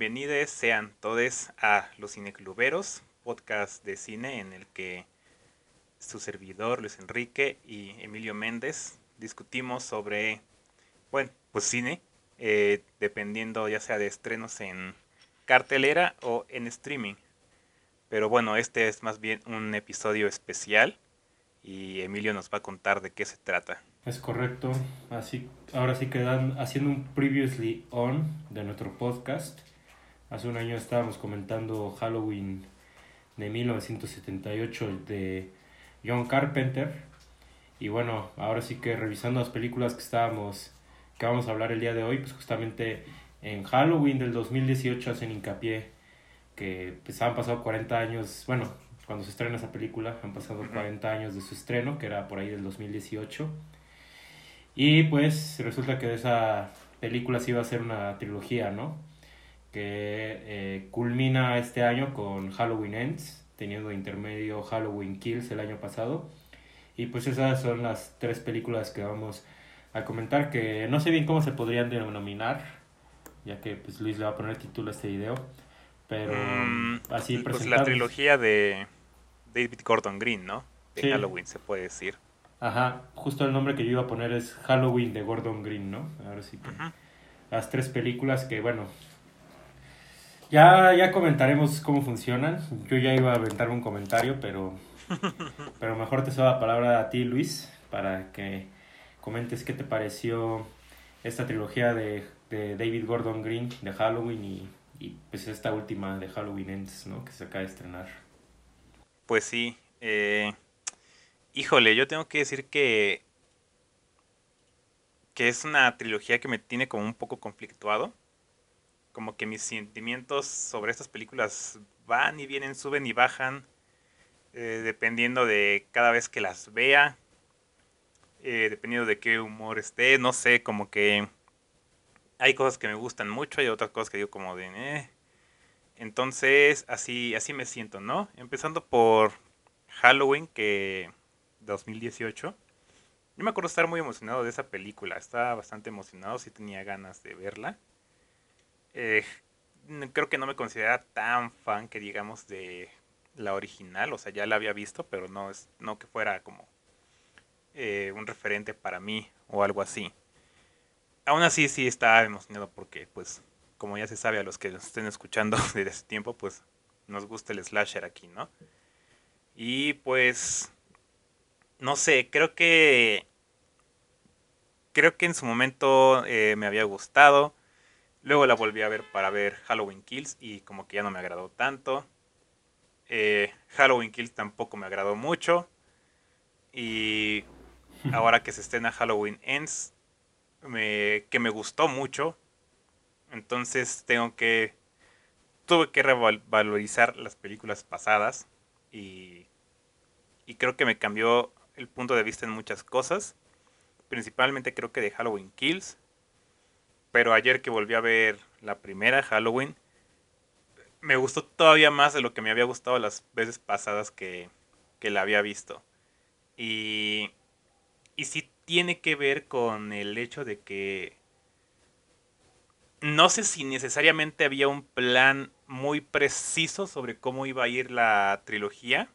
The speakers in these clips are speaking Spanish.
bienvenidos sean todos a Los Cinecluberos, podcast de cine en el que su servidor Luis Enrique y Emilio Méndez discutimos sobre, bueno, pues cine, eh, dependiendo ya sea de estrenos en cartelera o en streaming. Pero bueno, este es más bien un episodio especial y Emilio nos va a contar de qué se trata. Es correcto. Así, ahora sí quedan haciendo un previously on de nuestro podcast. Hace un año estábamos comentando Halloween de 1978 de John Carpenter. Y bueno, ahora sí que revisando las películas que estábamos, que vamos a hablar el día de hoy, pues justamente en Halloween del 2018 hacen hincapié que pues han pasado 40 años, bueno, cuando se estrena esa película, han pasado 40 años de su estreno, que era por ahí del 2018. Y pues resulta que de esa película sí iba a ser una trilogía, ¿no? Que eh, culmina este año con Halloween Ends, teniendo intermedio Halloween Kills el año pasado. Y pues esas son las tres películas que vamos a comentar, que no sé bien cómo se podrían denominar, ya que pues Luis le va a poner título a este video. Pero mm, así Pues la trilogía de David Gordon Green, ¿no? De Halloween se puede decir. Ajá, justo el nombre que yo iba a poner es Halloween de Gordon Green, ¿no? Ahora sí que. Las tres películas que, bueno. Ya, ya comentaremos cómo funcionan. Yo ya iba a aventar un comentario, pero. pero mejor te cedo la palabra a ti, Luis, para que comentes qué te pareció esta trilogía de, de David Gordon Green de Halloween y, y, pues esta última de Halloween Ends, ¿no? Que se acaba de estrenar. Pues sí. Eh Híjole, yo tengo que decir que que es una trilogía que me tiene como un poco conflictuado. Como que mis sentimientos sobre estas películas van y vienen, suben y bajan, eh, dependiendo de cada vez que las vea, eh, dependiendo de qué humor esté, no sé, como que hay cosas que me gustan mucho y otras cosas que digo como de... Eh. Entonces, así, así me siento, ¿no? Empezando por Halloween, que 2018. Yo me acuerdo estar muy emocionado de esa película. Estaba bastante emocionado, sí tenía ganas de verla. Eh, creo que no me considera tan fan que digamos de la original. O sea, ya la había visto, pero no, es, no que fuera como eh, un referente para mí o algo así. Aún así sí estaba emocionado porque, pues, como ya se sabe a los que nos estén escuchando desde ese tiempo, pues nos gusta el slasher aquí, ¿no? Y pues no sé, creo que creo que en su momento eh, me había gustado. Luego la volví a ver para ver Halloween Kills y como que ya no me agradó tanto. Eh, Halloween Kills tampoco me agradó mucho. Y ahora que se estrena Halloween Ends, me, que me gustó mucho. Entonces tengo que... Tuve que revalorizar las películas pasadas y, y creo que me cambió el punto de vista en muchas cosas. Principalmente creo que de Halloween Kills. Pero ayer que volví a ver la primera Halloween, me gustó todavía más de lo que me había gustado las veces pasadas que, que la había visto. Y, y sí tiene que ver con el hecho de que no sé si necesariamente había un plan muy preciso sobre cómo iba a ir la trilogía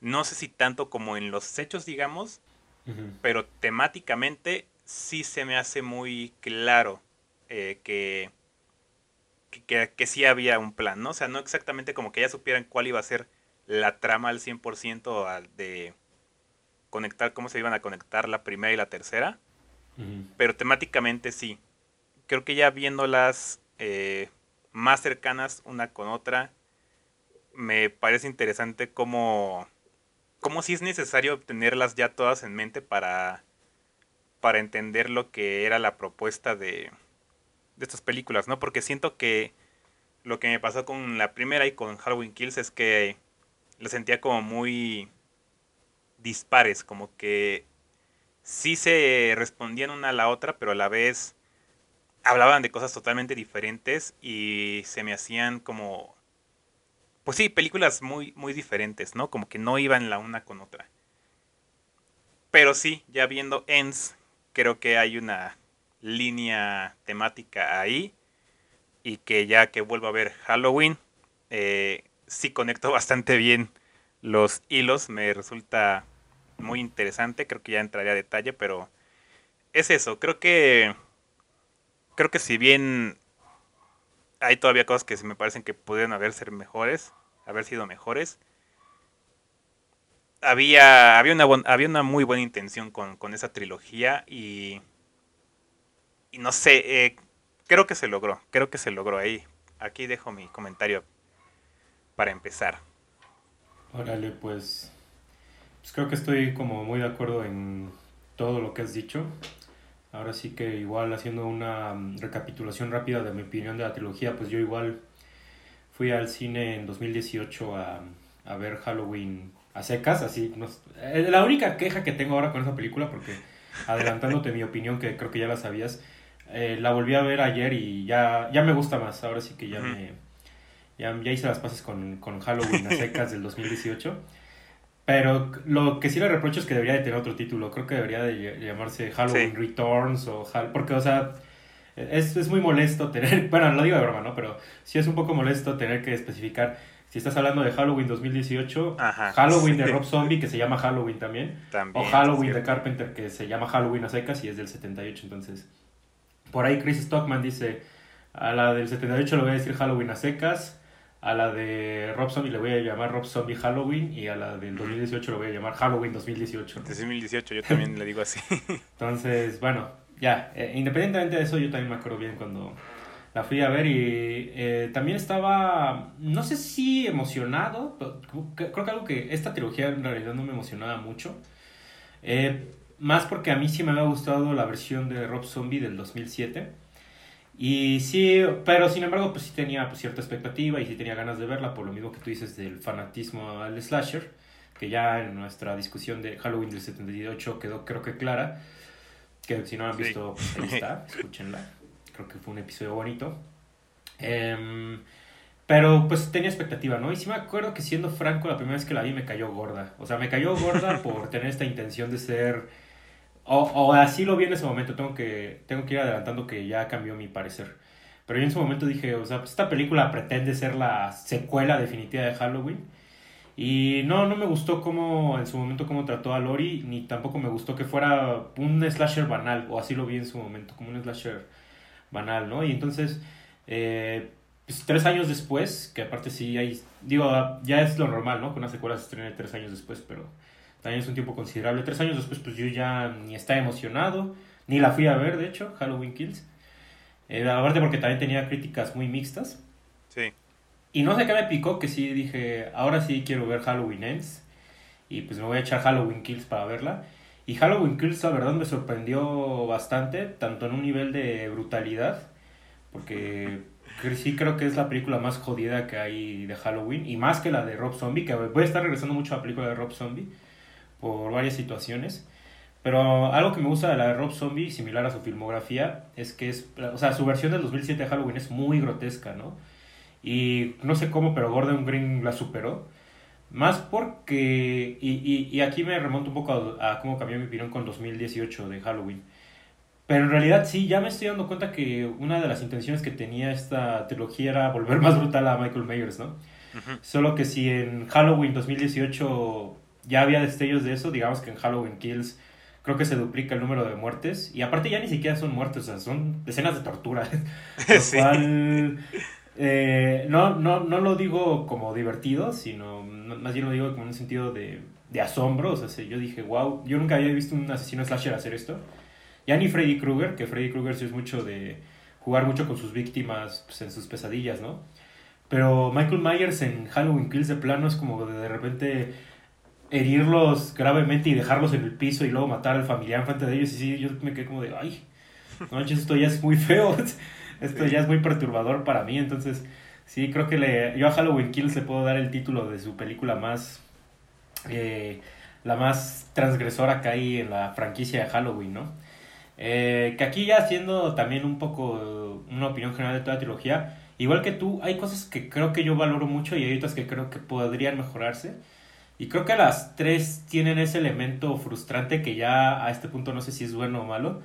no sé si tanto como en los hechos, digamos, pero temáticamente sí se me hace muy claro eh, que, que, que, sí había un plan, ¿no? O sea, no exactamente como que ya supieran cuál iba a ser la trama al 100% al de conectar, cómo se iban a conectar la primera y la tercera, pero temáticamente sí. Creo que ya viéndolas eh, más cercanas una con otra, me parece interesante cómo como si es necesario tenerlas ya todas en mente para, para entender lo que era la propuesta de, de estas películas, ¿no? Porque siento que lo que me pasó con la primera y con Halloween Kills es que lo sentía como muy dispares, como que sí se respondían una a la otra, pero a la vez hablaban de cosas totalmente diferentes y se me hacían como pues sí, películas muy, muy diferentes, ¿no? Como que no iban la una con otra. Pero sí, ya viendo Ends, creo que hay una línea temática ahí. y que ya que vuelvo a ver Halloween, eh, sí conecto bastante bien los hilos, me resulta muy interesante, creo que ya entraré a detalle, pero es eso, creo que creo que si bien hay todavía cosas que me parecen que pudieron haber ser mejores, haber sido mejores, había, había, una, había una muy buena intención con, esa trilogía y, y no sé, eh, creo que se logró, creo que se logró ahí. Aquí dejo mi comentario para empezar. Órale, pues, pues creo que estoy como muy de acuerdo en todo lo que has dicho. Ahora sí que igual haciendo una mm, recapitulación rápida de mi opinión de la trilogía, pues yo igual fui al cine en 2018 a, a ver Halloween a secas, así. No, eh, la única queja que tengo ahora con esa película, porque adelantándote mi opinión, que creo que ya la sabías, eh, la volví a ver ayer y ya, ya me gusta más. Ahora sí que ya me. Ya, ya, hice las pases con, con Halloween a secas del 2018. Pero lo que sí le reprocho es que debería de tener otro título. Creo que debería de llamarse Halloween Returns o porque, o sea, es, es, muy molesto tener, bueno, lo digo de broma, ¿no? Pero sí es un poco molesto tener que especificar si estás hablando de Halloween 2018, Halloween de Rob Zombie, que se llama Halloween también, o Halloween de Carpenter, que se llama Halloween a secas y es del 78. Entonces, por ahí Chris Stockman dice, a la del 78 le voy a decir Halloween a secas, a la de Rob Zombie le voy a llamar Rob Zombie Halloween y a la del 2018 le voy a llamar Halloween 2018. 2018 yo también le digo así. Entonces, bueno, ya, eh, independientemente de eso, yo también me acuerdo bien cuando la fui a ver y eh, también estaba, no sé si emocionado, creo que algo que esta trilogía en realidad no me emocionaba mucho. Eh, más porque a mí sí me había gustado la versión de Rob Zombie del 2007. Y sí, pero sin embargo, pues sí tenía pues, cierta expectativa y sí tenía ganas de verla, por lo mismo que tú dices del fanatismo al slasher, que ya en nuestra discusión de Halloween del 78 quedó creo que clara, que si no han visto, pues ahí está, escúchenla creo que fue un episodio bonito. Em, pero pues tenía expectativa, ¿no? Y sí me acuerdo que siendo franco, la primera vez que la vi me cayó gorda. O sea, me cayó gorda por tener esta intención de ser... O, o, así lo vi en ese momento, tengo que, tengo que ir adelantando que ya cambió mi parecer. Pero yo en ese momento dije, o sea, pues esta película pretende ser la secuela definitiva de Halloween. Y no, no me gustó cómo en su momento cómo trató a Lori, ni tampoco me gustó que fuera un slasher banal, o así lo vi en su momento, como un slasher banal, ¿no? Y entonces, eh, pues, tres años después, que aparte sí hay, digo, ya es lo normal, ¿no? Que una secuela se estrene tres años después, pero también es un tiempo considerable. Tres años después, pues yo ya ni estaba emocionado, ni la fui a ver, de hecho, Halloween Kills. Eh, aparte porque también tenía críticas muy mixtas. Sí. Y no sé qué me picó, que sí dije, ahora sí quiero ver Halloween Ends. Y pues me voy a echar Halloween Kills para verla. Y Halloween Kills, la verdad, me sorprendió bastante, tanto en un nivel de brutalidad, porque sí creo que es la película más jodida que hay de Halloween, y más que la de Rob Zombie, que voy a estar regresando mucho a la película de Rob Zombie, por varias situaciones. Pero algo que me gusta de la de Rob Zombie, similar a su filmografía, es que es, o sea, su versión del 2007 de Halloween es muy grotesca, ¿no? Y no sé cómo, pero Gordon Green la superó. Más porque, y, y, y, aquí me remonto un poco a, cómo cambió mi opinión con 2018 de Halloween. Pero en realidad sí, ya me estoy dando cuenta que una de las intenciones que tenía esta trilogía era volver más brutal a Michael Myers, ¿no? Solo que si en Halloween 2018 ya había destellos de eso, digamos que en Halloween Kills creo que se duplica el número de muertes. Y aparte ya ni siquiera son muertes, o sea, son escenas de tortura. Lo cual eh, no, no, no lo digo como divertido, sino más bien lo digo como en un sentido de, de asombro. O sea, yo dije, wow, yo nunca había visto un asesino slasher hacer esto. Ya ni Freddy Krueger, que Freddy Krueger sí es mucho de jugar mucho con sus víctimas pues, en sus pesadillas, ¿no? Pero Michael Myers en Halloween Kills de plano es como de, de repente herirlos gravemente y dejarlos en el piso y luego matar al familiar frente de ellos. Y sí, yo me quedé como de, ay, no esto ya es muy feo. esto ya es muy perturbador para mí, entonces sí, creo que le, yo a Halloween Kills le puedo dar el título de su película más, eh, la más transgresora que hay en la franquicia de Halloween, ¿no? Eh, que aquí ya haciendo también un poco una opinión general de toda la trilogía, igual que tú, hay cosas que creo que yo valoro mucho y hay otras que creo que podrían mejorarse. Y creo que las tres tienen ese elemento frustrante que ya a este punto no sé si es bueno o malo,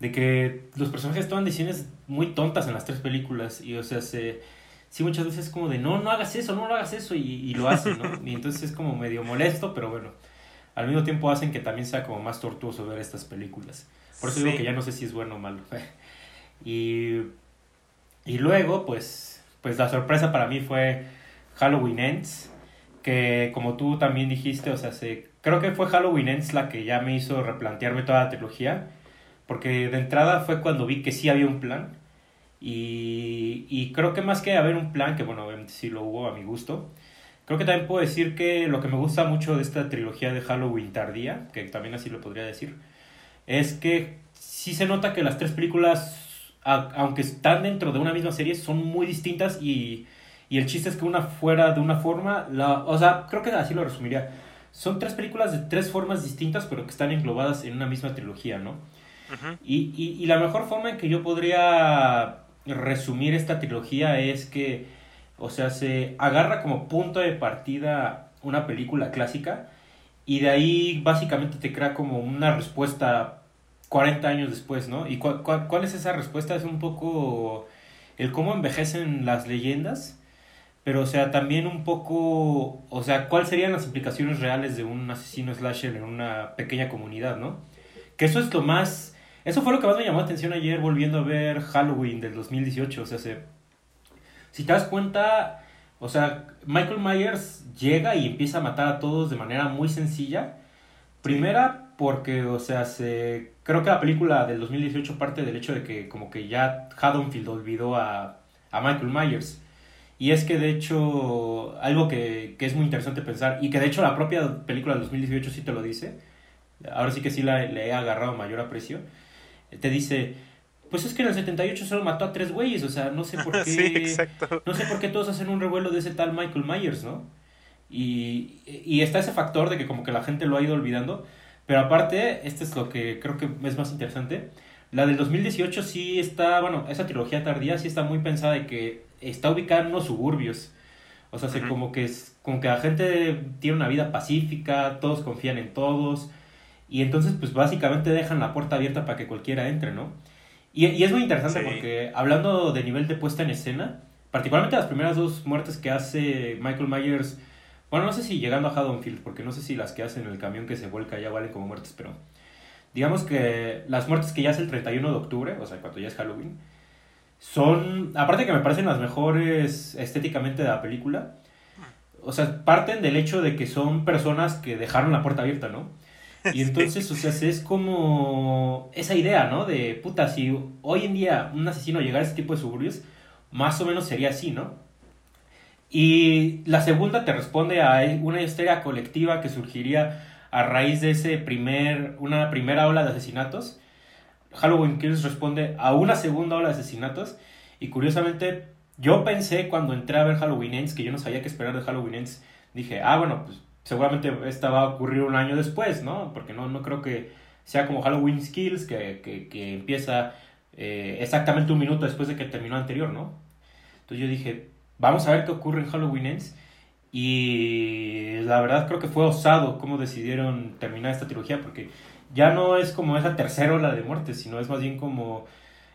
de que los personajes toman decisiones muy tontas en las tres películas y o sea, se, sí muchas veces es como de no, no hagas eso, no, lo hagas eso y, y lo hacen, ¿no? Y entonces es como medio molesto, pero bueno, al mismo tiempo hacen que también sea como más tortuoso ver estas películas. Por eso digo que ya no sé si es bueno o malo. y, y luego, pues, pues la sorpresa para mí fue Halloween Ends, que como tú también dijiste, o sea, se, creo que fue Halloween Ends la que ya me hizo replantearme toda la trilogía, porque de entrada fue cuando vi que sí había un plan, y, y creo que más que haber un plan, que bueno, obviamente sí lo hubo a mi gusto, creo que también puedo decir que lo que me gusta mucho de esta trilogía de Halloween tardía, que también así lo podría decir, es que sí se nota que las tres películas, aunque están dentro de una misma serie, son muy distintas y, y el chiste es que una fuera de una forma, la, o sea, creo que así lo resumiría. Son tres películas de tres formas distintas, pero que están englobadas en una misma trilogía, ¿no? y, y, y la mejor forma en que yo podría resumir esta trilogía es que, o sea, se agarra como punto de partida una película clásica y de ahí básicamente te crea como una respuesta 40 años después, ¿no? ¿Y cuál, cuál, es esa respuesta? Es un poco el cómo envejecen las leyendas, pero o sea, también un poco, o sea, cuáles serían las implicaciones reales de un asesino slasher en una pequeña comunidad, ¿no? Que eso es lo más, eso fue lo que más me llamó la atención ayer volviendo a ver Halloween del 2018, o sea, se, si te das cuenta, o sea, Michael Myers llega y empieza a matar a todos de manera muy sencilla. Primera, porque, o sea, se creo que la película del 2018 parte del hecho de que como que ya Haddonfield olvidó a, a Michael Myers. Y es que de hecho, algo que, que, es muy interesante pensar, y que de hecho la propia película del 2018 sí te lo dice, ahora sí que sí la, le he agarrado mayor aprecio, te dice, pues es que en el 78 solo mató a tres güeyes, o sea, no sé por qué, exacto. no sé por qué todos hacen un revuelo de ese tal Michael Myers, ¿no? Y, y está ese factor de que como que la gente lo ha ido olvidando, pero aparte, este es lo que creo que es más interesante. La del 2018 sí está, bueno, esa trilogía tardía sí está muy pensada de que está ubicada en los suburbios. O sea, como que es, como que la gente tiene una vida pacífica, todos confían en todos. Y entonces, pues básicamente dejan la puerta abierta para que cualquiera entre, ¿no? Y, y es muy interesante porque hablando de nivel de puesta en escena, particularmente las primeras dos muertes que hace Michael Myers bueno, no sé si llegando a Haddonfield, porque no sé si las que hacen en el camión que se vuelca ya valen como muertes, pero digamos que las muertes que ya es el 31 de octubre, o sea, cuando ya es Halloween, son, aparte que me parecen las mejores estéticamente de la película, o sea, parten del hecho de que son personas que dejaron la puerta abierta, ¿no? Y entonces, o sea, es como esa idea, ¿no? De, puta, si hoy en día un asesino llegara a este tipo de suburbios, más o menos sería así, ¿no? Y la segunda te responde a una historia colectiva que surgiría a raíz de ese primer, una primera ola de asesinatos. Halloween Kills responde a una segunda ola de asesinatos. Y curiosamente, yo pensé cuando entré a ver Halloween Ends, que yo no sabía qué esperar de Halloween Ends, dije, ah, bueno, pues seguramente esta va a ocurrir un año después, ¿no? Porque no, no creo que sea como Halloween Kills, que, que, que empieza eh, exactamente un minuto después de que terminó anterior, ¿no? Entonces yo dije, Vamos a ver qué ocurre en Halloween Ends. Y la verdad creo que fue osado cómo decidieron terminar esta trilogía porque ya no es como esa tercera ola de muerte, sino es más bien como...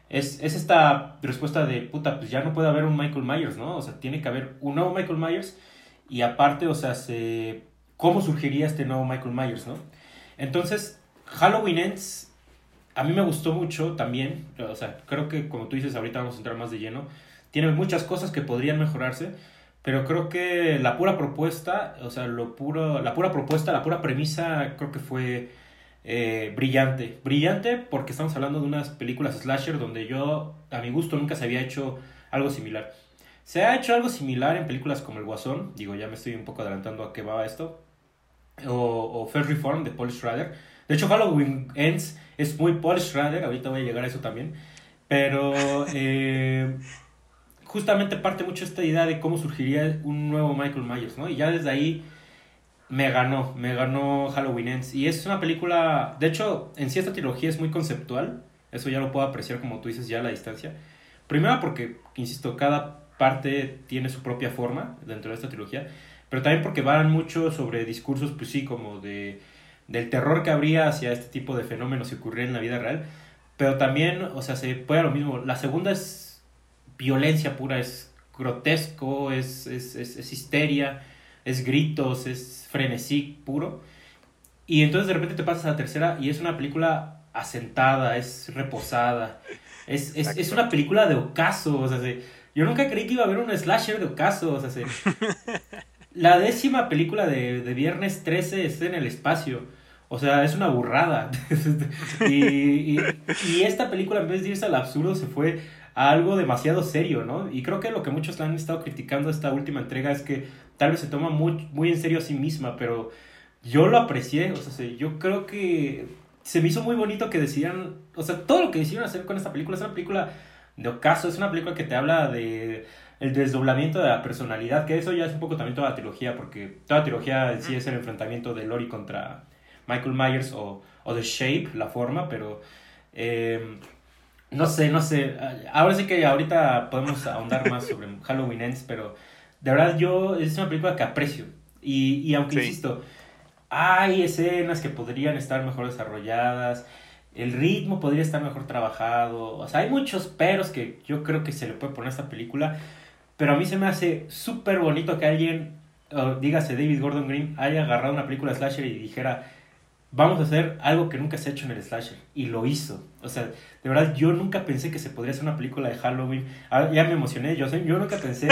Es, es esta respuesta de, puta, pues ya no puede haber un Michael Myers, ¿no? O sea, tiene que haber un nuevo Michael Myers y aparte, o sea, se, ¿cómo surgiría este nuevo Michael Myers, ¿no? Entonces, Halloween Ends a mí me gustó mucho también, o sea, creo que como tú dices, ahorita vamos a entrar más de lleno, tiene muchas cosas que podrían mejorarse, pero creo que la pura propuesta, o sea, lo puro, la pura propuesta, la pura premisa, creo que fue eh, brillante. Brillante porque estamos hablando de unas películas slasher donde yo, a mi gusto, nunca se había hecho algo similar. Se ha hecho algo similar en películas como El Guasón, digo, ya me estoy un poco adelantando a qué va esto, o, o Fair Reform de Paul Schrader. De hecho, Halloween Ends es muy Paul Schrader, ahorita voy a llegar a eso también, pero... Eh, justamente parte mucho esta idea de cómo surgiría un nuevo Michael Myers, ¿no? Y ya desde ahí me ganó, me ganó Halloween Ends. Y es una película, de hecho, en sí esta trilogía es muy conceptual, eso ya lo puedo apreciar como tú dices ya a la distancia. Primero porque, insisto, cada parte tiene su propia forma dentro de esta trilogía, pero también porque van mucho sobre discursos, pues sí, como de del terror que habría hacia este tipo de fenómenos si ocurriera en la vida real, pero también, o sea, se puede lo mismo. La segunda es violencia pura, es grotesco, es, es, es, es histeria, es gritos, es frenesí puro. Y entonces de repente te pasas a la tercera y es una película asentada, es reposada. Es, es, es una película de ocaso, o sea, yo nunca creí que iba a haber un slasher de ocaso, o sea, la décima película de, de Viernes 13 está en el espacio. O sea, es una burrada. y, y, esta película, en vez de irse al absurdo, se fue a algo demasiado serio, ¿no? Y creo que lo que muchos han estado criticando esta última entrega es que tal vez se toma muy, muy en serio a sí misma, pero yo lo aprecié. O sea, yo creo que se me hizo muy bonito que decían, o sea, todo lo que decidieron hacer con esta película es una película de ocaso, es una película que te habla de el desdoblamiento de la personalidad, que eso ya es un poco también toda la trilogía, porque toda la trilogía en sí es el enfrentamiento de Lori contra Michael Myers o, o The Shape, la forma, pero eh, no sé, no sé. Ahora sí que ahorita podemos ahondar más sobre Halloween Ends, pero de verdad yo es una película que aprecio. Y, y aunque insisto, hay escenas que podrían estar mejor desarrolladas, el ritmo podría estar mejor trabajado, o sea, hay muchos peros que yo creo que se le puede poner a esta película, pero a mí se me hace súper bonito que alguien, dígase David Gordon Green, haya agarrado una película slasher y dijera, vamos a hacer algo que nunca se ha hecho en el slasher. Y lo hizo. O sea, de verdad, yo nunca pensé que se podría hacer una película de Halloween. Ah, ya me emocioné, yo, yo nunca pensé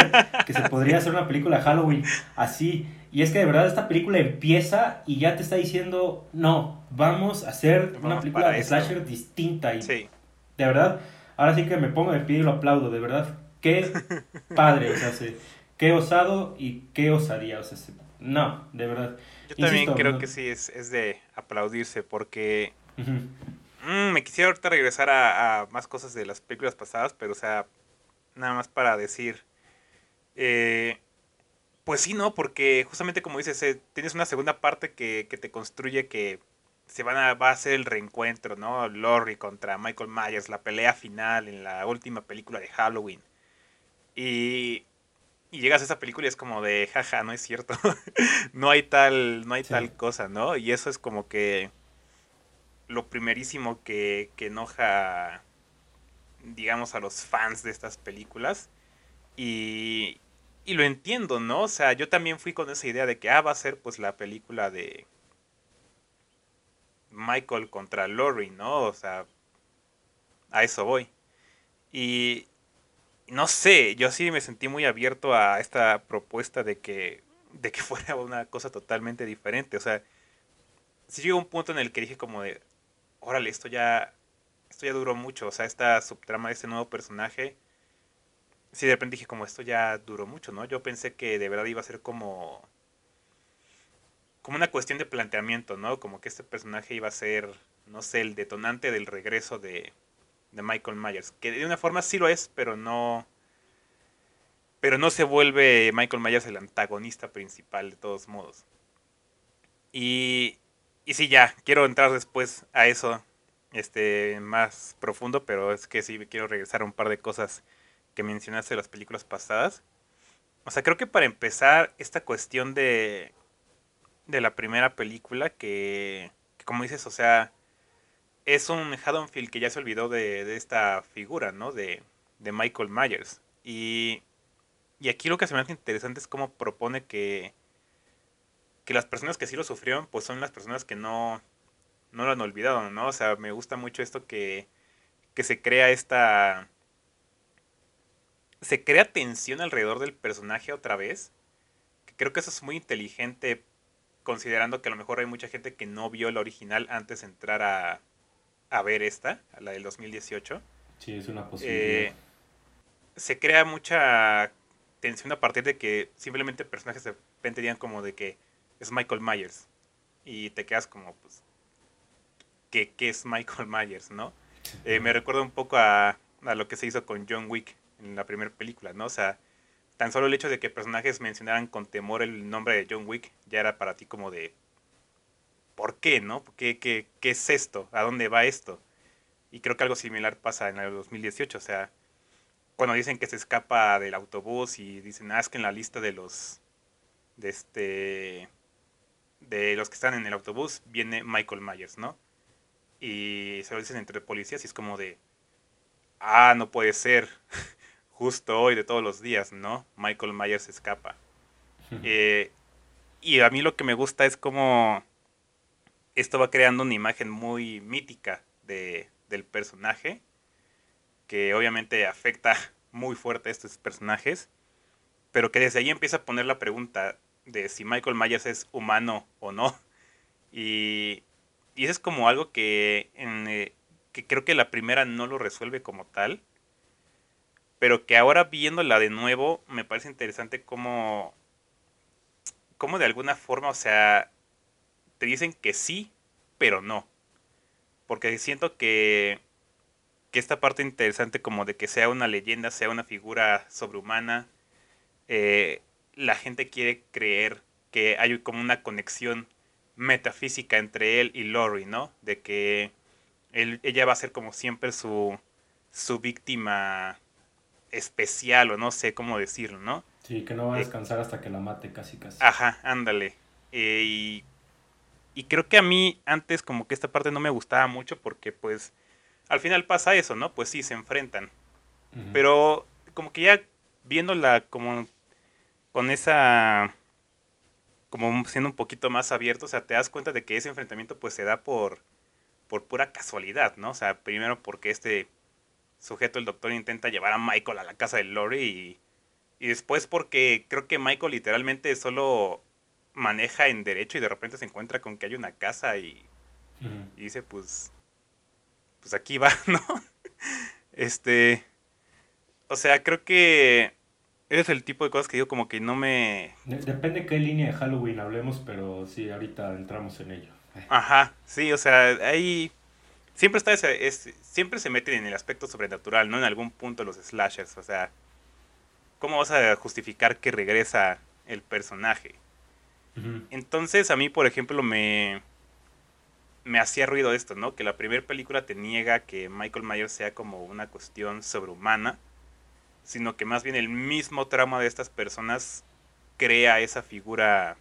que se podría hacer una película de Halloween así. Y es que de verdad esta película empieza y ya te está diciendo, no, vamos a hacer una película de slasher distinta. Y sí. De verdad, ahora sí que me pongo de pie y lo aplaudo, de verdad. Qué padre, o sea, qué osado y qué osadía. O sea, no, de verdad. Yo también creo que sí, es, es, de aplaudirse porque mm, me quisiera ahorita regresar a, más cosas de las películas pasadas, pero o sea, nada más para decir, eh, pues sí, ¿no? Porque justamente como dices, eh, tienes una segunda parte que, que, te construye que se van a, va a ser el reencuentro, ¿no? Laurie contra Michael Myers, la pelea final en la última película de Halloween. Y y llegas a esa película y es como de, jaja, no es cierto. no hay tal, no hay tal cosa, ¿no? Y eso es como que lo primerísimo que, que enoja, digamos, a los fans de estas películas. Y, y lo entiendo, ¿no? O sea, yo también fui con esa idea de que, ah, va a ser pues la película de Michael contra Laurie, ¿no? O sea, a eso voy. Y, no sé, yo sí me sentí muy abierto a esta propuesta de que, de que fuera una cosa totalmente diferente. O sea, sí llegó un punto en el que dije como de, órale, esto ya, esto ya duró mucho. O sea, esta subtrama de este nuevo personaje, sí de repente dije como esto ya duró mucho, ¿no? Yo pensé que de verdad iba a ser como, como una cuestión de planteamiento, ¿no? Como que este personaje iba a ser, no sé, el detonante del regreso de, de Michael Myers. Que de una forma sí lo es, pero no. Pero no se vuelve Michael Myers el antagonista principal de todos modos. Y. Y sí, ya, quiero entrar después a eso este, más profundo, pero es que sí quiero regresar a un par de cosas que mencionaste de las películas pasadas. O sea, creo que para empezar, esta cuestión de, de la primera película, que, como dices, o sea, es un Haddonfield que ya se olvidó de, esta figura, ¿no? De, Michael Myers. Y, y aquí lo que se me hace interesante es cómo propone que, que las personas que sí lo sufrieron, pues son las personas que no, no lo han olvidado, ¿no? O sea, me gusta mucho esto que, que se crea esta... Se crea tensión alrededor del personaje otra vez. Que creo que eso es muy inteligente considerando que a lo mejor hay mucha gente que no vio el original antes de entrar a, a ver esta, la del 2018. Sí, es una posibilidad. Eh, se crea mucha tensión a partir de que simplemente personajes de repente digan como de que es Michael Myers. Y te quedas como, pues, ¿qué, es Michael Myers, no? Eh, me recuerda un poco a, a, lo que se hizo con John Wick en la primera película, ¿no? O sea, tan solo el hecho de que personajes mencionaran con temor el nombre de John Wick ya era para ti como de, ¿por qué, no? ¿Qué, qué, qué es esto? ¿A dónde va esto? Y creo que algo similar pasa en el 2018, o sea, cuando dicen que se escapa del autobús y dicen, ah, es que en la lista de los, de este, de los que están en el autobús viene Michael Myers, ¿no? y se lo dicen entre policías y es como de, ah, no puede ser, justo hoy de todos los días, ¿no? Michael Myers escapa. Eh, y a mí lo que me gusta es como esto va creando una imagen muy mítica de, del personaje, que obviamente afecta muy fuerte a estos personajes, pero que desde ahí empieza a poner la pregunta de si Michael Myers es humano o no. Y, y eso es como algo que, en, eh, que creo que la primera no lo resuelve como tal, pero que ahora viéndola de nuevo me parece interesante cómo, cómo de alguna forma, o sea, te dicen que sí, pero no. Porque siento que, que esta parte interesante como de que sea una leyenda, sea una figura sobrehumana, eh, la gente quiere creer que hay como una conexión metafísica entre él y Lori, ¿no? De que él, ella va a ser como siempre su, su víctima especial o no sé cómo decirlo, ¿no? Sí, que no va a eh, descansar hasta que la mate casi casi. Ajá, ándale. Eh, y, y creo que a mí antes como que esta parte no me gustaba mucho porque pues al final pasa eso, ¿no? Pues sí, se enfrentan. Pero como que ya viéndola como con esa como siendo un poquito más abierto, o sea, te das cuenta de que ese enfrentamiento pues se da por, por pura casualidad, ¿no? O sea, primero porque este sujeto, el doctor, intenta llevar a Michael a la casa de Lori y, y después porque creo que Michael literalmente solo maneja en derecho y de repente se encuentra con que hay una casa y, y dice, pues, pues aquí va, ¿no? este, o sea, creo que es el tipo de cosas que digo como que no me... Depende qué línea de Halloween hablemos, pero sí, ahorita entramos en ello. Ajá, sí, o sea, ahí siempre está ese, es, siempre se meten en el aspecto sobrenatural, ¿no? En algún punto los slashers, o sea, ¿cómo vas a justificar que regresa el personaje? Entonces, a mí, por ejemplo, me me hacía ruido esto, ¿no? Que la primera película te niega que Michael Myers sea como una cuestión sobrehumana sino que más bien el mismo trauma de estas personas crea esa figura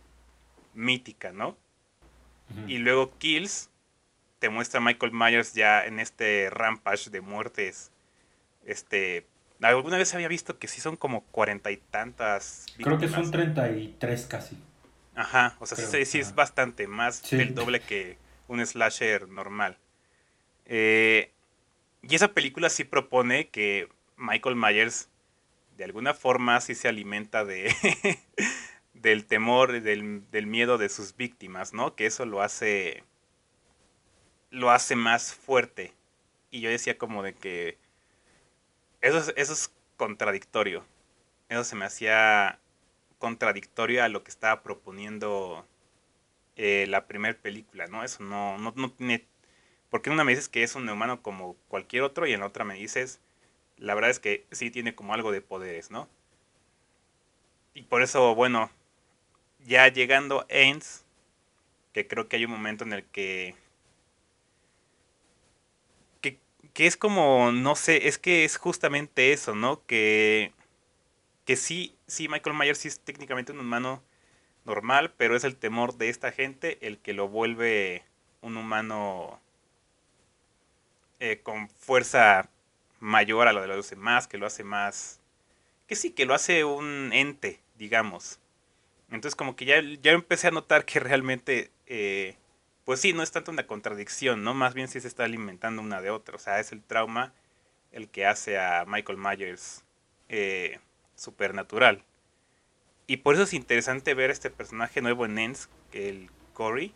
mítica, ¿no? Y luego Kills te muestra Michael Myers ya en este rampage de muertes. Este, alguna vez había visto que sí son como cuarenta y tantas. Creo que son treinta y tres casi. Ajá, o sea, sí, es bastante más del doble que un slasher normal. Eh, y esa película sí propone que Michael Myers de alguna forma sí se alimenta de del temor, del, del, miedo de sus víctimas, ¿no? Que eso lo hace lo hace más fuerte. Y yo decía como de que eso es, eso es contradictorio. Eso se me hacía contradictorio a lo que estaba proponiendo eh, la primera película, ¿no? Eso no, no, no tiene... Porque en una me dices que es un humano como cualquier otro y en la otra me dices la verdad es que sí tiene como algo de poderes, ¿no? Y por eso, bueno, ya llegando a Ends, que creo que hay un momento en el que, que, es como, no sé, es que es justamente eso, ¿no? Que, que sí, sí, Michael Myers sí es técnicamente un humano normal, pero es el temor de esta gente el que lo vuelve un humano eh, con fuerza mayor a lo de los demás, que lo hace más... Que sí, que lo hace un ente, digamos. Entonces como que ya, ya empecé a notar que realmente, eh, pues sí, no es tanto una contradicción, ¿no? Más bien sí se está alimentando una de otra. O sea, es el trauma el que hace a Michael Myers eh, supernatural. Y por eso es interesante ver este personaje nuevo en Ends, el Cory,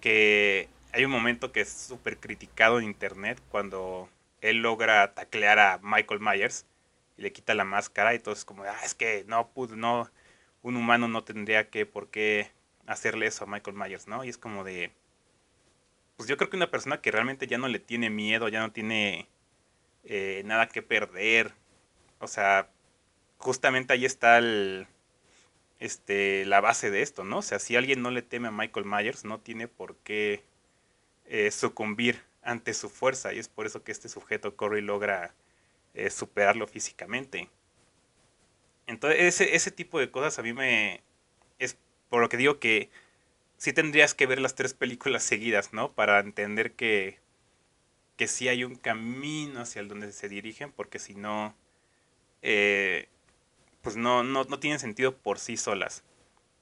que hay un momento que es súper criticado en internet cuando él logra taclear a Michael Myers y le quita la máscara y todo es como, ah, es que no, pues, no, un humano no tendría que, por qué hacerle eso a Michael Myers, ¿no? Y es como de, pues yo creo que una persona que realmente ya no le tiene miedo, ya no tiene eh, nada que perder, o sea, justamente ahí está el, este, la base de esto, ¿no? O sea, si alguien no le teme a Michael Myers, no tiene por qué eh, sucumbir ante su fuerza y es por eso que este sujeto Corey logra eh, superarlo físicamente. Entonces ese, ese tipo de cosas a mí me... es por lo que digo que sí tendrías que ver las tres películas seguidas, ¿no? Para entender que, que sí hay un camino hacia el donde se dirigen, porque si no, eh, pues no, no, no tienen sentido por sí solas.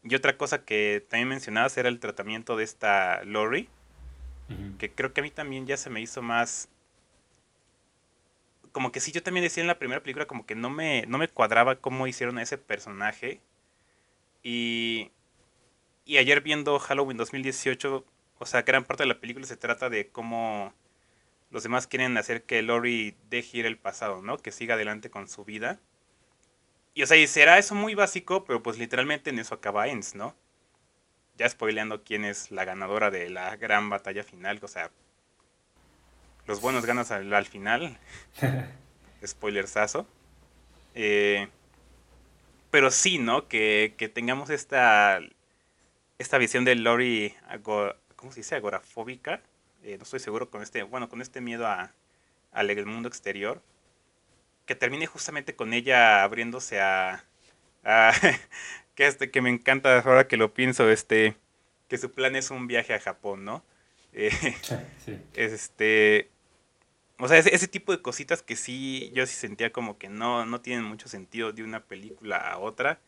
Y otra cosa que también mencionabas era el tratamiento de esta Lori, que creo que a mí también ya se me hizo más... Como que sí, yo también decía en la primera película como que no me, no me cuadraba cómo hicieron a ese personaje. Y, y ayer viendo Halloween 2018, o sea, gran parte de la película se trata de cómo los demás quieren hacer que Lori deje ir el pasado, ¿no? Que siga adelante con su vida. Y o sea, y será eso muy básico, pero pues literalmente en eso acaba Ends, ¿no? Ya spoileando quién es la ganadora de la gran batalla final, o sea, los buenos ganas al, final. Spoilersazo. Eh, pero sí, ¿no? Que, que, tengamos esta, esta visión de Lori, ¿cómo se dice? Agorafóbica. Eh, no estoy seguro con este, bueno, con este miedo a, al mundo exterior que termine justamente con ella abriéndose a, que este que me encanta ahora que lo pienso este que su plan es un viaje a Japón no eh, sí. este o sea ese, ese, tipo de cositas que sí yo sí sentía como que no no tienen mucho sentido de una película a otra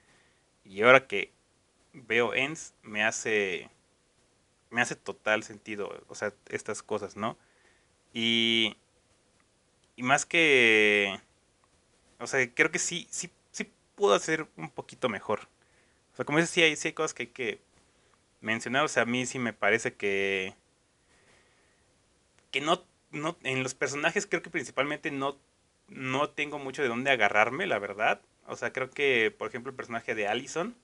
y ahora que veo Ends me hace me hace total sentido o sea estas cosas no y y más que o sea, creo que sí, sí, sí pudo hacer un poquito mejor. O sea, como dices, sí hay, sí hay cosas que hay que mencionar. O sea, a mí sí me parece que. Que no, no. En los personajes creo que principalmente no. No tengo mucho de dónde agarrarme, la verdad. O sea, creo que, por ejemplo, el personaje de Allison,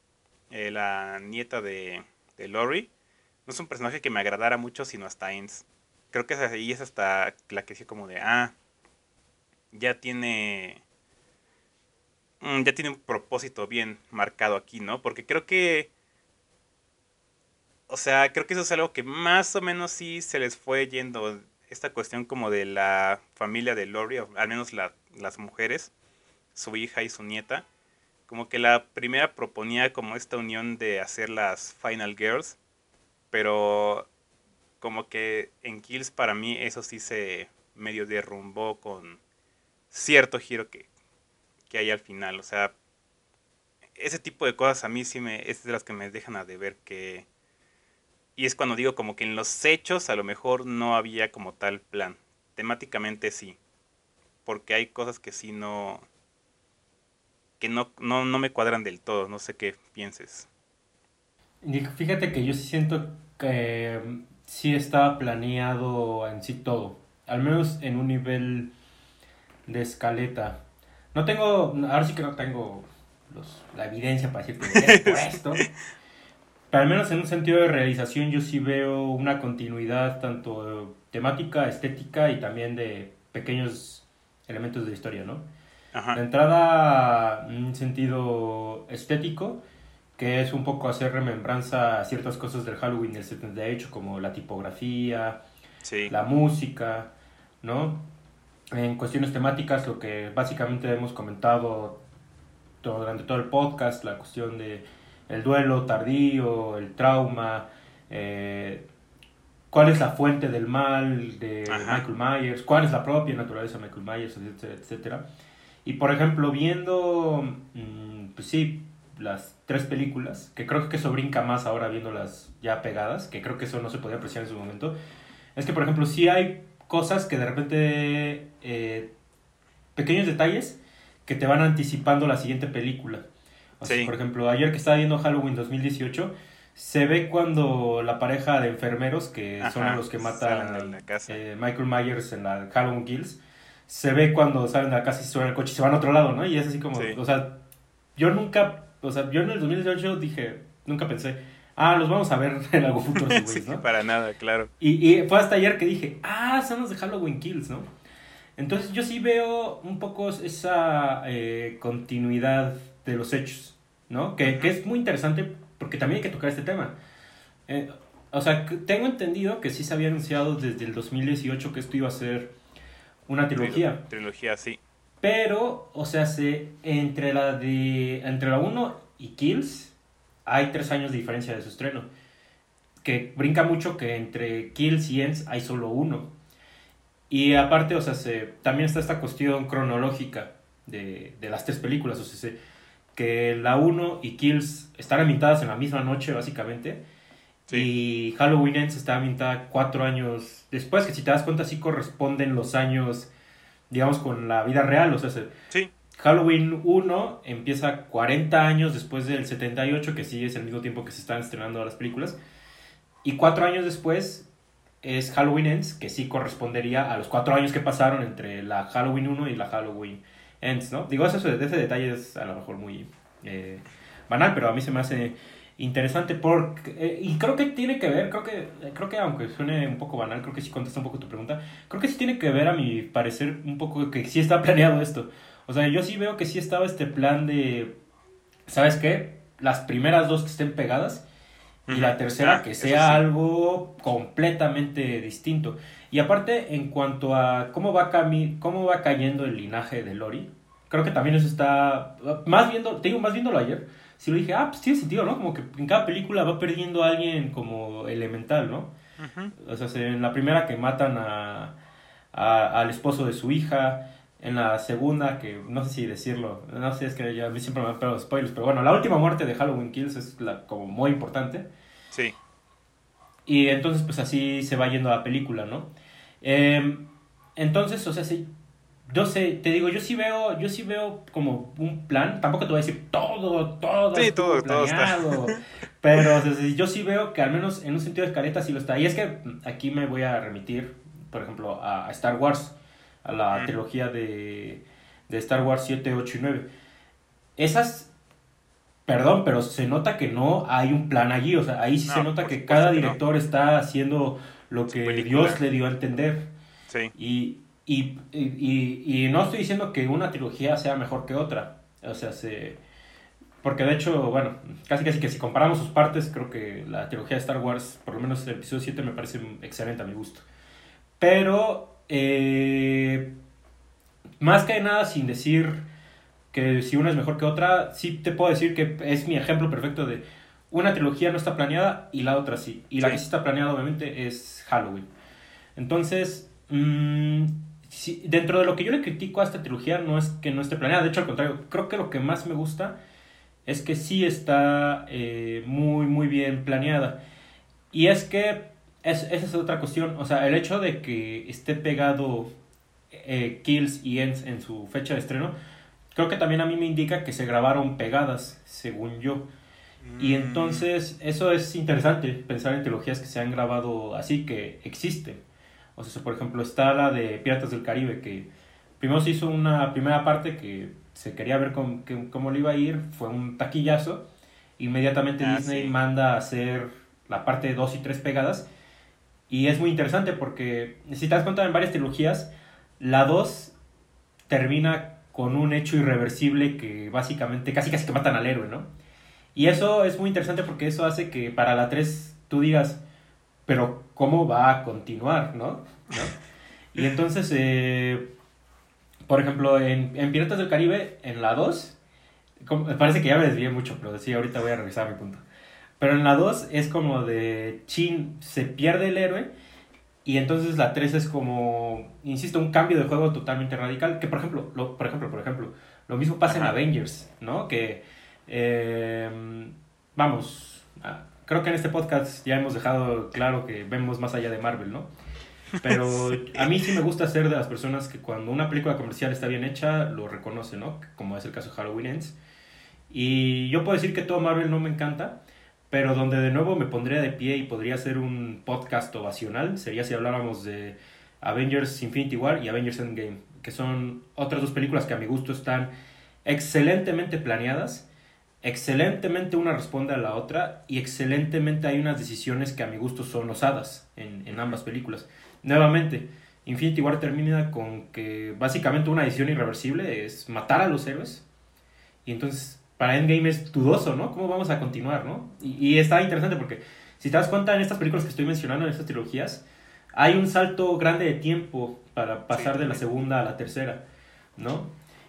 eh, la nieta de, de Lori, no es un personaje que me agradara mucho, sino hasta Ends. Creo que ahí es hasta la que decía como de, ah, ya tiene Mm, ya tiene un propósito bien marcado aquí, ¿no? Porque creo que... O sea, creo que eso es algo que más o menos sí se les fue yendo. Esta cuestión como de la familia de Lori, al menos las mujeres, su hija y su nieta. Como que la primera proponía como esta unión de hacer las Final Girls. Pero como que en Kills para mí eso sí se medio derrumbó con cierto giro que, que hay al final. O sea, ese tipo de cosas a mí sí me, es de las que me dejan a deber que... Y es cuando digo como que en los hechos a lo mejor no había como tal plan. Temáticamente sí. Porque hay cosas que sí no... que no, no, no me cuadran del todo. No sé qué pienses. Fíjate que yo sí siento que mm, sí estaba planeado en sí todo. Al menos en un nivel de escaleta. No tengo, ahora sí que no tengo los, la evidencia para decir que esto. Pero al menos en un sentido de realización yo sí veo una continuidad tanto temática, estética y también de pequeños elementos de historia, ¿no? Ajá. De entrada, un sentido estético, que es un poco hacer remembranza a ciertas cosas del Halloween del 78, como la tipografía, la música, ¿no? en cuestiones temáticas, lo que básicamente hemos comentado durante todo el podcast, la cuestión de el duelo tardío, el trauma, eh, cuál es la fuente del mal de Michael Myers, cuál es la propia naturaleza de Michael Myers, etcétera, etcétera. Y por ejemplo, viendo, mm, pues sí, las tres películas, que creo que eso brinca más ahora viéndolas ya pegadas, que creo que eso no se podía apreciar en su momento, es que por ejemplo, sí hay cosas que de repente, eh, pequeños detalles que te van anticipando la siguiente película. Por ejemplo, ayer que estaba viendo Halloween 2018, se ve cuando la pareja de enfermeros, que son los que matan a eh, Michael Myers en la Halloween Kills, se ve cuando salen de la casa y suben el coche y se van a otro lado, ¿no? Y es así como, o sea, yo nunca, o sea, yo en el 2018 dije, nunca pensé, ah, los vamos a ver en algún futuro, ¿no? para nada, claro. Y, y, fue hasta ayer que dije, ah, son los de Halloween Kills, ¿no? Entonces yo sí veo un poco esa eh, continuidad de los hechos, ¿no? Que, que, es muy interesante porque también hay que tocar este tema. Eh, o sea, tengo entendido que sí se había anunciado desde el 2018 que esto iba a ser una trilogía. Trilogía, sí. Pero, o sea, se, entre la de entre la 1 y Kills hay tres años de diferencia de su estreno. que brinca mucho que entre kills y ends hay solo uno. Y aparte, o sea, se, también está esta cuestión cronológica de, de las tres películas, o sea, que la 1 y Kills están ambientadas en la misma noche, básicamente. Y Halloween Ends está ambientada cuatro años después, que si te das cuenta, sí corresponden los años, digamos, con la vida real. O sea, sí. Halloween 1 empieza 40 años después del 78, que sí es el mismo tiempo que se están estrenando las películas. Y cuatro años después es Halloween Ends, que sí correspondería a los cuatro años que pasaron entre la Halloween 1 y la Halloween Ends, ¿no? Digo, eso, ese detalle es a lo mejor muy eh, banal, pero a mí se me hace interesante porque eh, y creo que tiene que ver creo que creo que aunque suene un poco banal creo que sí contesta un poco tu pregunta creo que sí tiene que ver a mi parecer un poco que sí está planeado esto. O sea yo sí veo que sí estaba este plan de sabes qué las primeras dos que estén pegadas y la tercera ah, que sea algo completamente distinto. Y aparte en cuanto a cómo va cómo va cayendo el linaje de Lori creo que también eso está más viendo te digo más viéndolo ayer si lo dije, ah, pues tiene sentido, ¿no? Como que en cada película va perdiendo a alguien como elemental, ¿no? O sea, en la primera que matan a, al esposo de su hija, en la segunda, que no sé si decirlo, no sé, es que ya a mí siempre me han pegado spoilers, pero bueno, la última muerte de Halloween Kills es la, como muy importante. Sí. Y entonces, pues así se va yendo la película, ¿no? Em, entonces, o sea, sí, yo sé, te digo, yo sí veo, yo sí veo como un plan, tampoco te voy a decir todo, todo, sí, todo, planeado, pero yo sí veo que al menos en un sentido de escaleta sí lo está. Y es que aquí me voy a remitir, por ejemplo, a, Star Wars, a la trilogía de, de Star Wars 7, 8 y 9. Esas Perdón, pero se nota que no hay un plan allí. O sea, ahí sí se nota que cada director está haciendo lo que Dios le dio a entender. Sí. Y, y, y, y, no estoy diciendo que una trilogía sea mejor que otra. O sea, se... Porque de hecho, bueno, casi casi que si comparamos sus partes, creo que la trilogía de Star Wars, por lo menos el episodio 7, me parece excelente a mi gusto. Pero, eh, más que nada, sin decir que si una es mejor que otra, sí te puedo decir que es mi ejemplo perfecto de una trilogía no está planeada y la otra sí. Y la que sí está planeada, obviamente, es Halloween. Entonces, mmm, dentro de lo que yo le critico a esta trilogía no es que no esté planeada, de hecho al contrario, creo que lo que más me gusta es que sí está eh, muy, muy bien planeada. Y es que esa es otra cuestión, o sea, el hecho de que esté pegado eh, Kills y Ends en su fecha de estreno, creo que también a mí me indica que se grabaron pegadas, según yo. Y mm. entonces eso es interesante, pensar en trilogías que se han grabado así, que existen. O sea, por ejemplo, está la de Piratas del Caribe, que primero se hizo una primera parte que se quería ver cómo, cómo le iba a ir, fue un taquillazo. Inmediatamente ah, Disney manda a hacer la parte 2 y 3 pegadas. Y es muy interesante porque, si te das cuenta, en varias trilogías, la 2 termina con un hecho irreversible que básicamente casi casi que matan al héroe, ¿no? Y eso es muy interesante porque eso hace que para la 3 tú digas, pero ¿cómo va a continuar, no? Y entonces, eh, por ejemplo, en, en, Piratas del Caribe, en la 2, me parece que ya me desvié mucho, pero sí, ahorita voy a revisar mi punto. Pero en la 2 es como de Chin se pierde el héroe y entonces la 3 es como, insisto, un cambio de juego totalmente radical. Que por ejemplo, lo, por ejemplo, por ejemplo, lo mismo pasa en Avengers, ¿no? Que, eh, vamos, creo que en este podcast ya hemos dejado claro que vemos más allá de Marvel, ¿no? Pero a mí sí me gusta ser de las personas que cuando una película comercial está bien hecha, lo reconoce, ¿no? Como es el caso de Halloween Ends. Y yo puedo decir que todo Marvel no me encanta, pero donde de nuevo me pondría de pie y podría ser un podcast ovacional sería si habláramos de Avengers Infinity War y Avengers Endgame, que son otras dos películas que a mi gusto están excelentemente planeadas excelentemente una responde a la otra y excelentemente hay unas decisiones que a mi gusto son osadas en, ambas películas. Nuevamente, Infinity War termina con que básicamente una decisión irreversible es matar a los héroes y entonces para Endgame es dudoso, ¿no? ¿Cómo vamos a continuar, no? Y, y está interesante porque si te das cuenta en estas películas que estoy mencionando, en estas trilogías, hay un salto grande de tiempo para pasar de la segunda a la tercera, ¿no?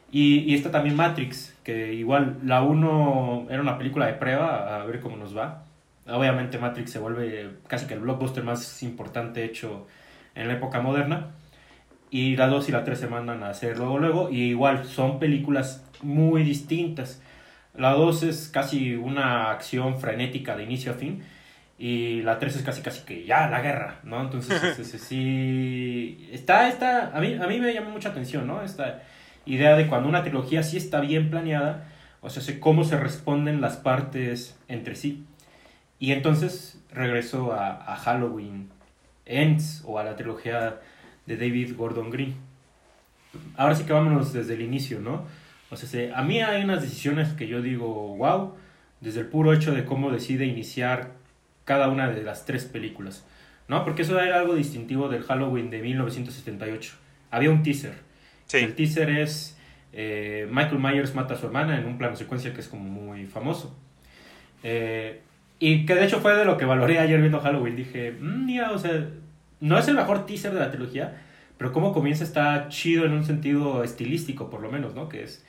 Y, y está también Matrix, que igual la 1 era una película de prueba, a ver cómo nos va. Obviamente Matrix se vuelve casi que el blockbuster más importante hecho en la época moderna. Y la 2 y la 3 se mandan a hacer luego, luego. Y igual son películas muy distintas. La 2 es casi una acción frenética de inicio a fin. Y la 3 es casi casi que ya la guerra, ¿no? Entonces, sí. Está, está. A mí, a mí me llama mucha atención, ¿no? Esta idea de cuando una trilogía sí está bien planeada, o sea, cómo se responden las partes entre sí. Y entonces regreso a, a Halloween Ends o a la trilogía de David Gordon Green. Ahora sí que vámonos desde el inicio, ¿no? O sea, a mí hay unas decisiones que yo digo, wow, desde el puro hecho de cómo decide iniciar cada una de las tres películas, ¿no? Porque eso era algo distintivo del Halloween de 1978. Había un teaser. El teaser es eh, Michael Myers mata a su hermana en un plano secuencia que es como muy famoso. Eh, y que de hecho fue de lo que valoré ayer viendo Halloween. Dije, mmm, o sea, no es el mejor teaser de la trilogía, pero cómo comienza está chido en un sentido estilístico, por lo menos, ¿no? Que es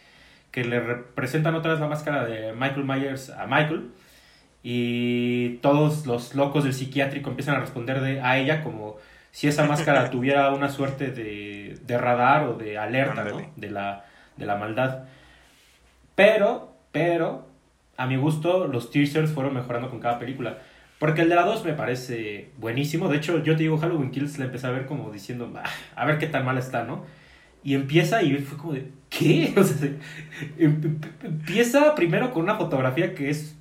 que le representan otra vez la máscara de Michael Myers a Michael y todos los locos del psiquiátrico empiezan a responder de, a ella como si esa máscara tuviera una suerte de, de radar o de alerta, ¿no? De la, de la maldad. Pero, pero, a mi gusto, los teasers fueron mejorando con cada película. Porque el de la 2 me parece buenísimo. De hecho, yo te digo, Halloween Kills la empecé a ver como diciendo, a ver qué tan mal está, ¿no? Y empieza y fue como de, ¿qué? O sea, em, em, empieza primero con una fotografía que es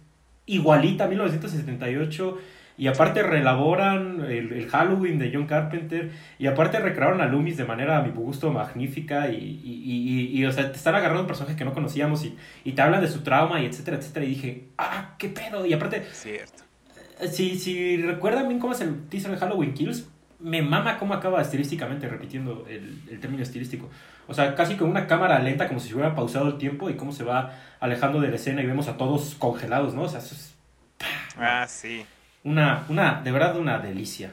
igualita a 1978. Y aparte relaboran el, el, Halloween de John Carpenter. Y aparte recrearon a Loomis de manera, a mi gusto, magnífica. Y, y, y, y, o sea, te están agarrando un personaje que no conocíamos y, y te hablan de su trauma y etcétera, etcétera. Y dije, ah, qué pedo. Y aparte, Cierto si, si recuerdan bien cómo es el teaser de Halloween Kills, me mama cómo acaba estilísticamente, repitiendo el, el, término estilístico. O sea, casi con una cámara lenta, como si se hubiera pausado el tiempo y cómo se va alejando de la escena y vemos a todos congelados, ¿no? O sea, eso es. Ah, sí. Una, una, de verdad, una delicia.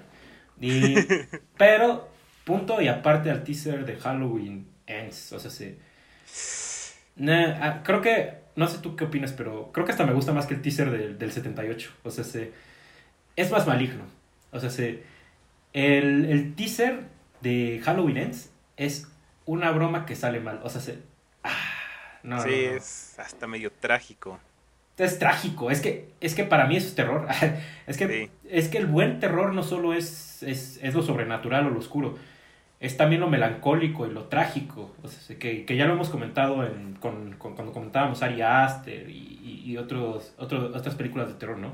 Y, pero, punto y aparte al teaser de Halloween Ends. O sea, se. Ah, creo que. No sé tú qué opinas, pero creo que hasta me gusta más que el teaser del, del 78. O sea, se es más maligno. O sea, se, el, el teaser de Halloween Ends es una broma que sale mal. O sea, se, ah, no, sí, es hasta medio trágico. Es trágico, es que, es que para mí eso es terror. es, que, es que el buen terror no solo es, es, es, lo sobrenatural o lo oscuro, es también lo melancólico y lo trágico. O sea, que, que ya lo hemos comentado en, con, con, cuando comentábamos Ari Aster y, y, y otros, otros, otras películas de terror, ¿no?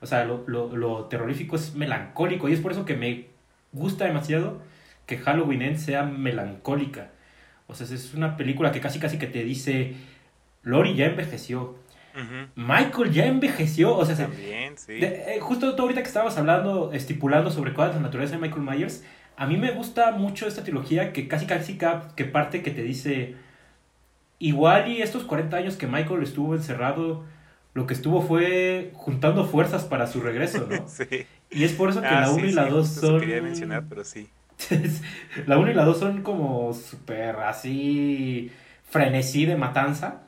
O sea, lo, lo, lo, terrorífico es melancólico y es por eso que me gusta demasiado que Halloween End sea melancólica. O sea, es una película que casi casi que te dice, Lori ya envejeció. Michael ya envejeció. O sea, También, sí. eh, justo tú ahorita que estábamos hablando, estipulando sobre cuál es la naturaleza de Michael Myers, a mí me gusta mucho esta trilogía que casi casi que parte que te dice, igual y estos 40 años que Michael estuvo encerrado lo que estuvo fue juntando fuerzas para su regreso, ¿no? sí. Y es por eso que ah, la 1 sí, y la 2 sí, son... quería mencionar, pero sí. la 1 y la 2 son como súper así frenesí de matanza.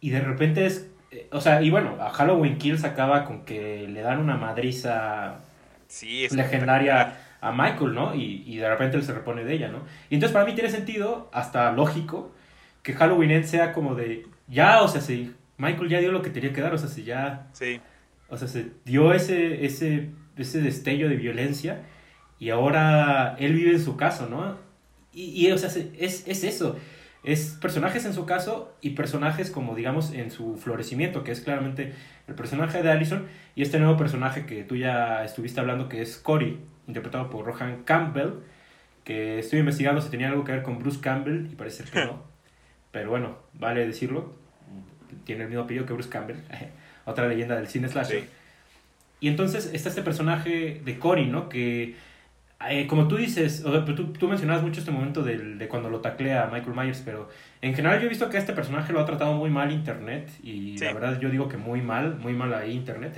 Y de repente es... Eh, o sea, y bueno, a Halloween Kills acaba con que le dan una madriza sí, legendaria a Michael, ¿no? Y, y de repente él se repone de ella, ¿no? Y entonces para mí tiene sentido, hasta lógico, que Halloween End sea como de... Ya, o sea, sí Michael ya dio lo que tenía que dar, o sea, se ya... Sí. O sea, se dio ese, ese, ese destello de violencia y ahora él vive en su caso, ¿no? Y, y o sea, es, es eso. Es personajes en su caso y personajes como, digamos, en su florecimiento, que es claramente el personaje de Allison y este nuevo personaje que tú ya estuviste hablando, que es Cory, interpretado por Rohan Campbell, que estoy investigando si tenía algo que ver con Bruce Campbell y parece que no. Pero bueno, vale decirlo tiene el mismo apellido que Bruce Campbell, otra leyenda del cine slasher. Y entonces está este personaje de Cory, ¿no? Que, eh, como tú dices, o tú, tú, mencionabas mucho este momento de, de cuando lo taclea Michael Myers, pero en general yo he visto que este personaje lo ha tratado muy mal Internet, y la verdad yo digo que muy mal, muy mal ahí Internet,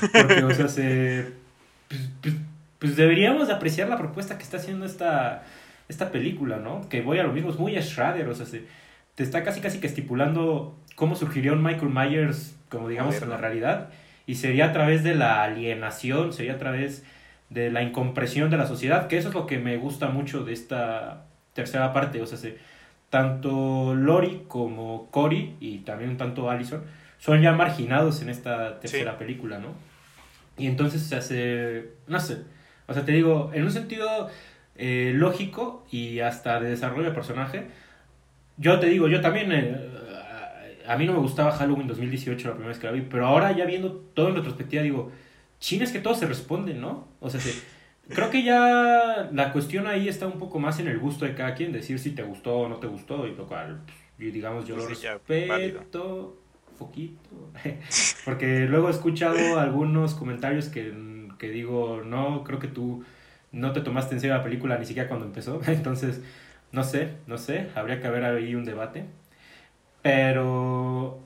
porque, o sea, se, pues, pues, pues, deberíamos apreciar la propuesta que está haciendo esta, esta película, ¿no? Que voy a lo mismo, es muy Shredder, o sea, se, te está casi casi que estipulando cómo surgiría un Michael Myers, como digamos, en la realidad. y sería a través de la alienación, sería a través de la incompresión de la sociedad, que eso es lo que me gusta mucho de esta tercera parte, o sea, se, tanto Lori como Cory y también tanto Allison son ya marginados en esta tercera película, ¿no? Y entonces se hace, no sé, o sea, te digo, en un sentido eh, lógico y hasta de desarrollo de personaje, yo te digo, yo también, eh, a mí no me gustaba Halloween 2018 la primera vez que la vi, pero ahora ya viendo todo en retrospectiva digo, china es que todo se responde, ¿no? O sea, creo que ya la cuestión ahí está un poco más en el gusto de cada quien, decir si te gustó o no te gustó, y lo cual, pues, digamos, yo lo respeto poquito, porque luego he escuchado algunos comentarios que, que digo, no, creo que tú no te tomaste en serio la película ni siquiera cuando empezó, entonces, no sé, no sé, habría que haber ahí un debate, pero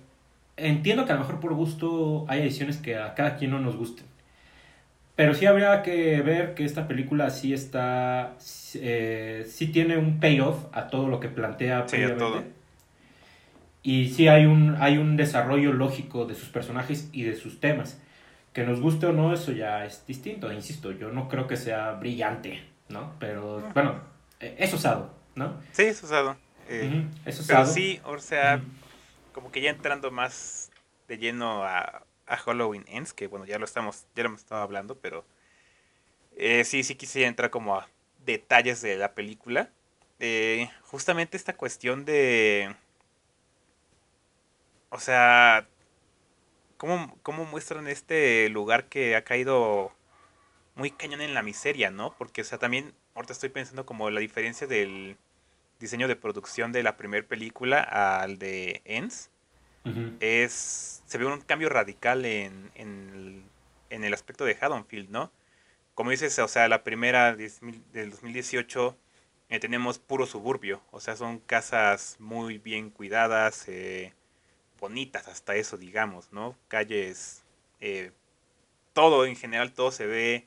entiendo que a lo mejor por gusto hay ediciones que a cada quien no nos gusten. Pero sí habría que ver que esta película sí está, eh, sí tiene un payoff a todo lo que plantea sí, previamente. Y sí hay un, hay un desarrollo lógico de sus personajes y de sus temas. Que nos guste o no, eso ya es distinto. Insisto, yo no creo que sea brillante, ¿no? Pero, bueno, e, es usado, ¿no? Sí, es usado. Eh, es usado. Pero sí, o sea, como que ya entrando más de lleno a, a Halloween Ends, que bueno, ya lo estamos, ya lo hemos estado hablando, pero eh, sí, sí quisiera entrar como a detalles de la película. Eh, justamente esta cuestión de... O sea, ¿cómo, ¿cómo muestran este lugar que ha caído muy cañón en la miseria, ¿no? Porque, o sea, también ahorita estoy pensando como la diferencia del diseño de producción de la primera película al de Ends es se ve un cambio radical en, en, el, aspecto de Haddonfield, ¿no? Como dices, o sea, la primera del 2018 eh, tenemos puro suburbio, o sea, son casas muy bien cuidadas, eh, bonitas hasta eso, digamos, ¿no? Calles, eh, todo en general, todo se ve,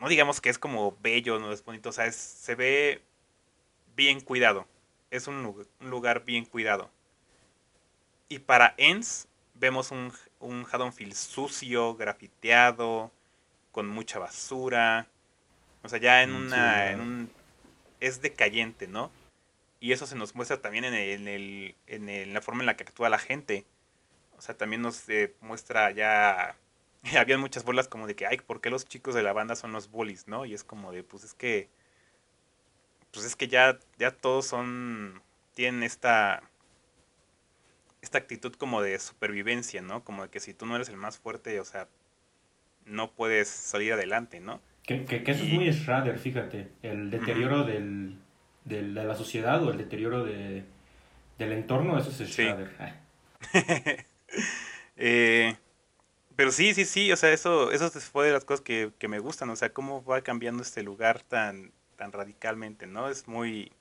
no digamos que es como bello, no es bonito, o sea, se ve bien cuidado, es un lugar bien cuidado. Y para Ends vemos un, un Haddonfield sucio, grafiteado, con mucha basura. O sea, ya en una... En un, es decayente, ¿no? Y eso se nos muestra también en, el, en, el, la forma en la que actúa la gente. O sea, también nos eh, muestra ya... Había muchas bolas como de que, ay, ¿por qué los chicos de la banda son los bullies, no? Y es como de, pues es que... Pues es que ya, ya todos son... Tienen esta esta actitud como de supervivencia, ¿no? Como de que si tú no eres el más fuerte, o sea, no puedes salir adelante, ¿no? Que, que, eso es muy Schrader, fíjate, el deterioro del, de la sociedad o el deterioro de, del entorno, eso es Schrader. Eh, pero sí, sí, sí, o sea, eso, eso fue de las cosas que, que, me gustan, o sea, cómo va cambiando este lugar tan, tan radicalmente, ¿no? Es muy...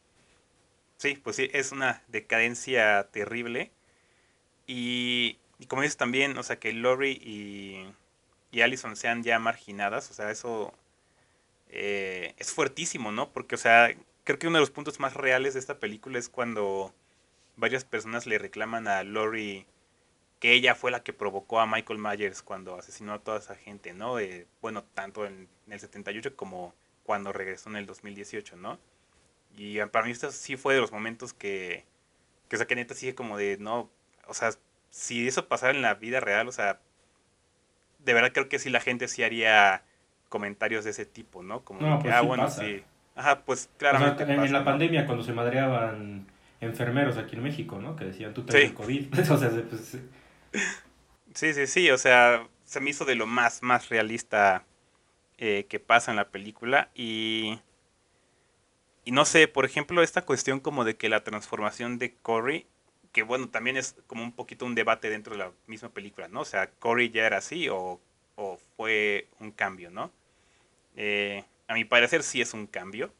Sí, pues sí, es una decadencia terrible y, como dices también, o sea, que Lori y, y Allison sean ya marginadas, o sea, eso eh, es fuertísimo, ¿no? Porque, o sea, creo que uno de los puntos más reales de esta película es cuando varias personas le reclaman a Lori que ella fue la que provocó a Michael Myers cuando asesinó a toda esa gente, ¿no? Bueno, tanto en, el 78 como cuando regresó en el 2018, ¿no? Y para mí esto sí fue de los momentos que, que o sea, que neta sigue como de, no, o sea, si eso pasara en la vida real, o sea, de verdad creo que sí la gente sí haría comentarios de ese tipo, ¿no? Como que, pues ah, bueno, sí. Ajá, pues claramente. en, la pandemia, cuando se madreaban enfermeros aquí en México, ¿no? Que decían, tú tienes COVID. o sea, pues, sí, sí, sí, o sea, se me hizo de lo más, más realista eh, que pasa en la película y... Y no sé, por ejemplo, esta cuestión como de que la transformación de Corey que bueno, también es como un poquito un debate dentro de la misma película, ¿no? O sea, Corey ya era así o, fue un cambio, ¿no? Eh, a mi parecer sí es un cambio,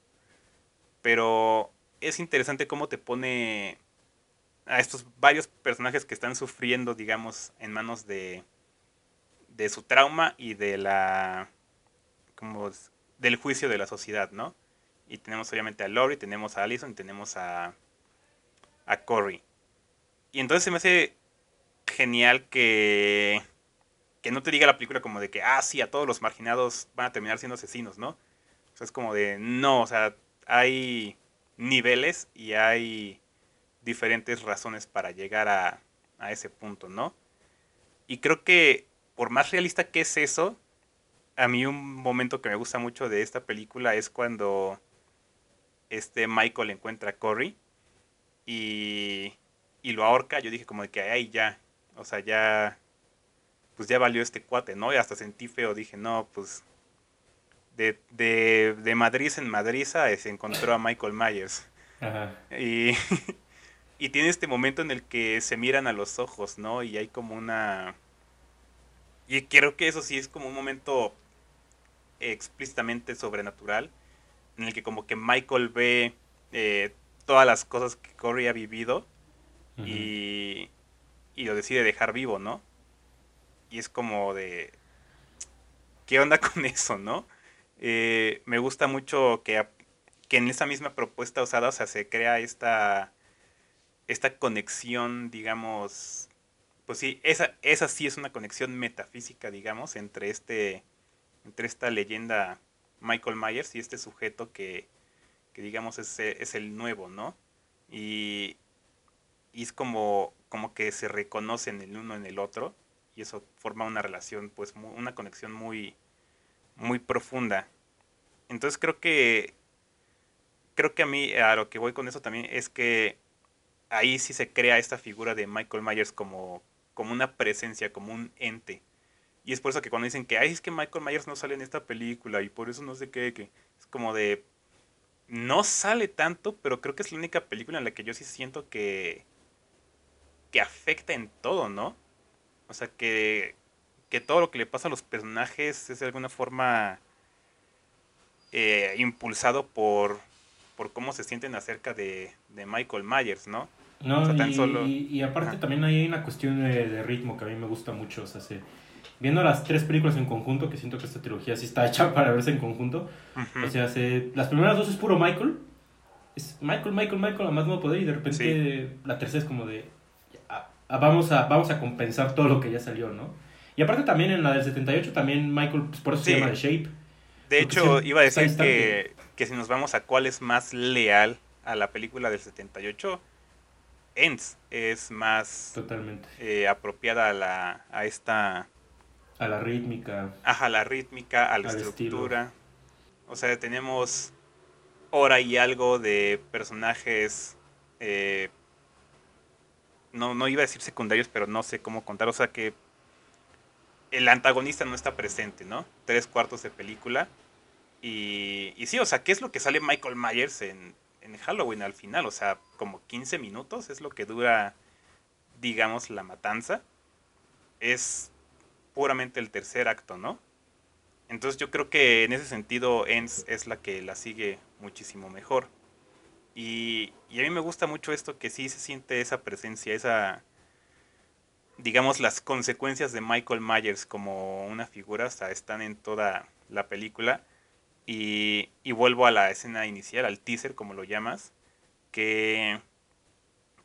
pero es interesante cómo te pone a estos varios personajes que están sufriendo, digamos, en manos de, de su trauma y de la, como, del juicio de la sociedad, ¿no? Y tenemos obviamente a Lori, tenemos a Allison y tenemos a, a Corey. Y entonces se me hace genial que, que no te diga la película como de que, ah, sí, a todos los marginados van a terminar siendo asesinos, ¿no? O sea, es como de, no, o sea, hay niveles y hay diferentes razones para llegar a, a ese punto, ¿no? Y creo que por más realista que es eso, a mí un momento que me gusta mucho de esta película es cuando este Michael encuentra a Corey y, y lo ahorca. Yo dije como de que, ay, ya, o sea, ya pues ya valió este cuate, ¿no? Y hasta sentí feo, dije, no, pues de, de, de Madrid en Madrid se encontró a Michael Myers. Ajá. Y, y tiene este momento en el que se miran a los ojos, ¿no? Y hay como una... Y creo que eso sí es como un momento explícitamente sobrenatural, en el que como que Michael ve eh, todas las cosas que Corey ha vivido y, y lo decide dejar vivo, ¿no? y es como de, ¿qué onda con eso, no? Eh, me gusta mucho que, que, en esa misma propuesta usada, se crea esta, esta conexión, digamos, pues sí, esa, esa sí es una conexión metafísica, digamos, entre, este, entre esta leyenda Michael Myers y este sujeto que, que digamos, es, es el nuevo, ¿no? Y, y es como, como que se reconocen el uno en el otro y eso forma una relación, pues una conexión muy, muy profunda. Entonces creo que, creo que a mí, a lo que voy con eso también es que ahí sí se crea esta figura de Michael Myers como, como una presencia, como un ente. Y es por eso que cuando dicen que, ay, es que Michael Myers no sale en esta película y por eso no sé qué, que es como de, no sale tanto, pero creo que es la única película en la que yo sí siento que, que afecta en todo, ¿no? O sea, que, que todo lo que le pasa a los personajes es de alguna forma eh, impulsado por, por cómo se sienten acerca de, de Michael Myers, ¿no? No, y, y, aparte también hay una cuestión de, ritmo que a mí me gusta mucho. O sea, viendo las tres películas en conjunto, que siento que esta trilogía sí está hecha para verse en conjunto. O sea, las primeras dos es puro Michael. Es Michael, Michael, Michael, a más no poder. Y de repente la tercera es como de vamos a, vamos a compensar todo lo que ya salió, ¿no? Y aparte también en la del 78 también Michael, pues por eso se llama The Shape. De hecho, iba a decir que, que, si nos vamos a cuál es más leal a la película del 78, Ends es más Totalmente. Eh, apropiada a, la, a esta... A la rítmica. Ajá, a la rítmica, a la estructura. O sea, tenemos hora y algo de personajes eh, no, no iba a decir secundarios, pero no sé cómo contar. O sea que el antagonista no está presente, ¿no? Tres cuartos de película. Y, y sí, o sea, ¿qué es lo que sale Michael Myers en, en Halloween al final? O sea, como 15 minutos es lo que dura, digamos, la matanza. Es puramente el tercer acto, ¿no? Entonces yo creo que en ese sentido Ens es la que la sigue muchísimo mejor. Y, a mí me gusta mucho esto que sí se siente esa presencia, esa, digamos, las consecuencias de Michael Myers como una figura, o sea, están en toda la película. Y, y vuelvo a la escena inicial, al teaser, como lo llamas, que,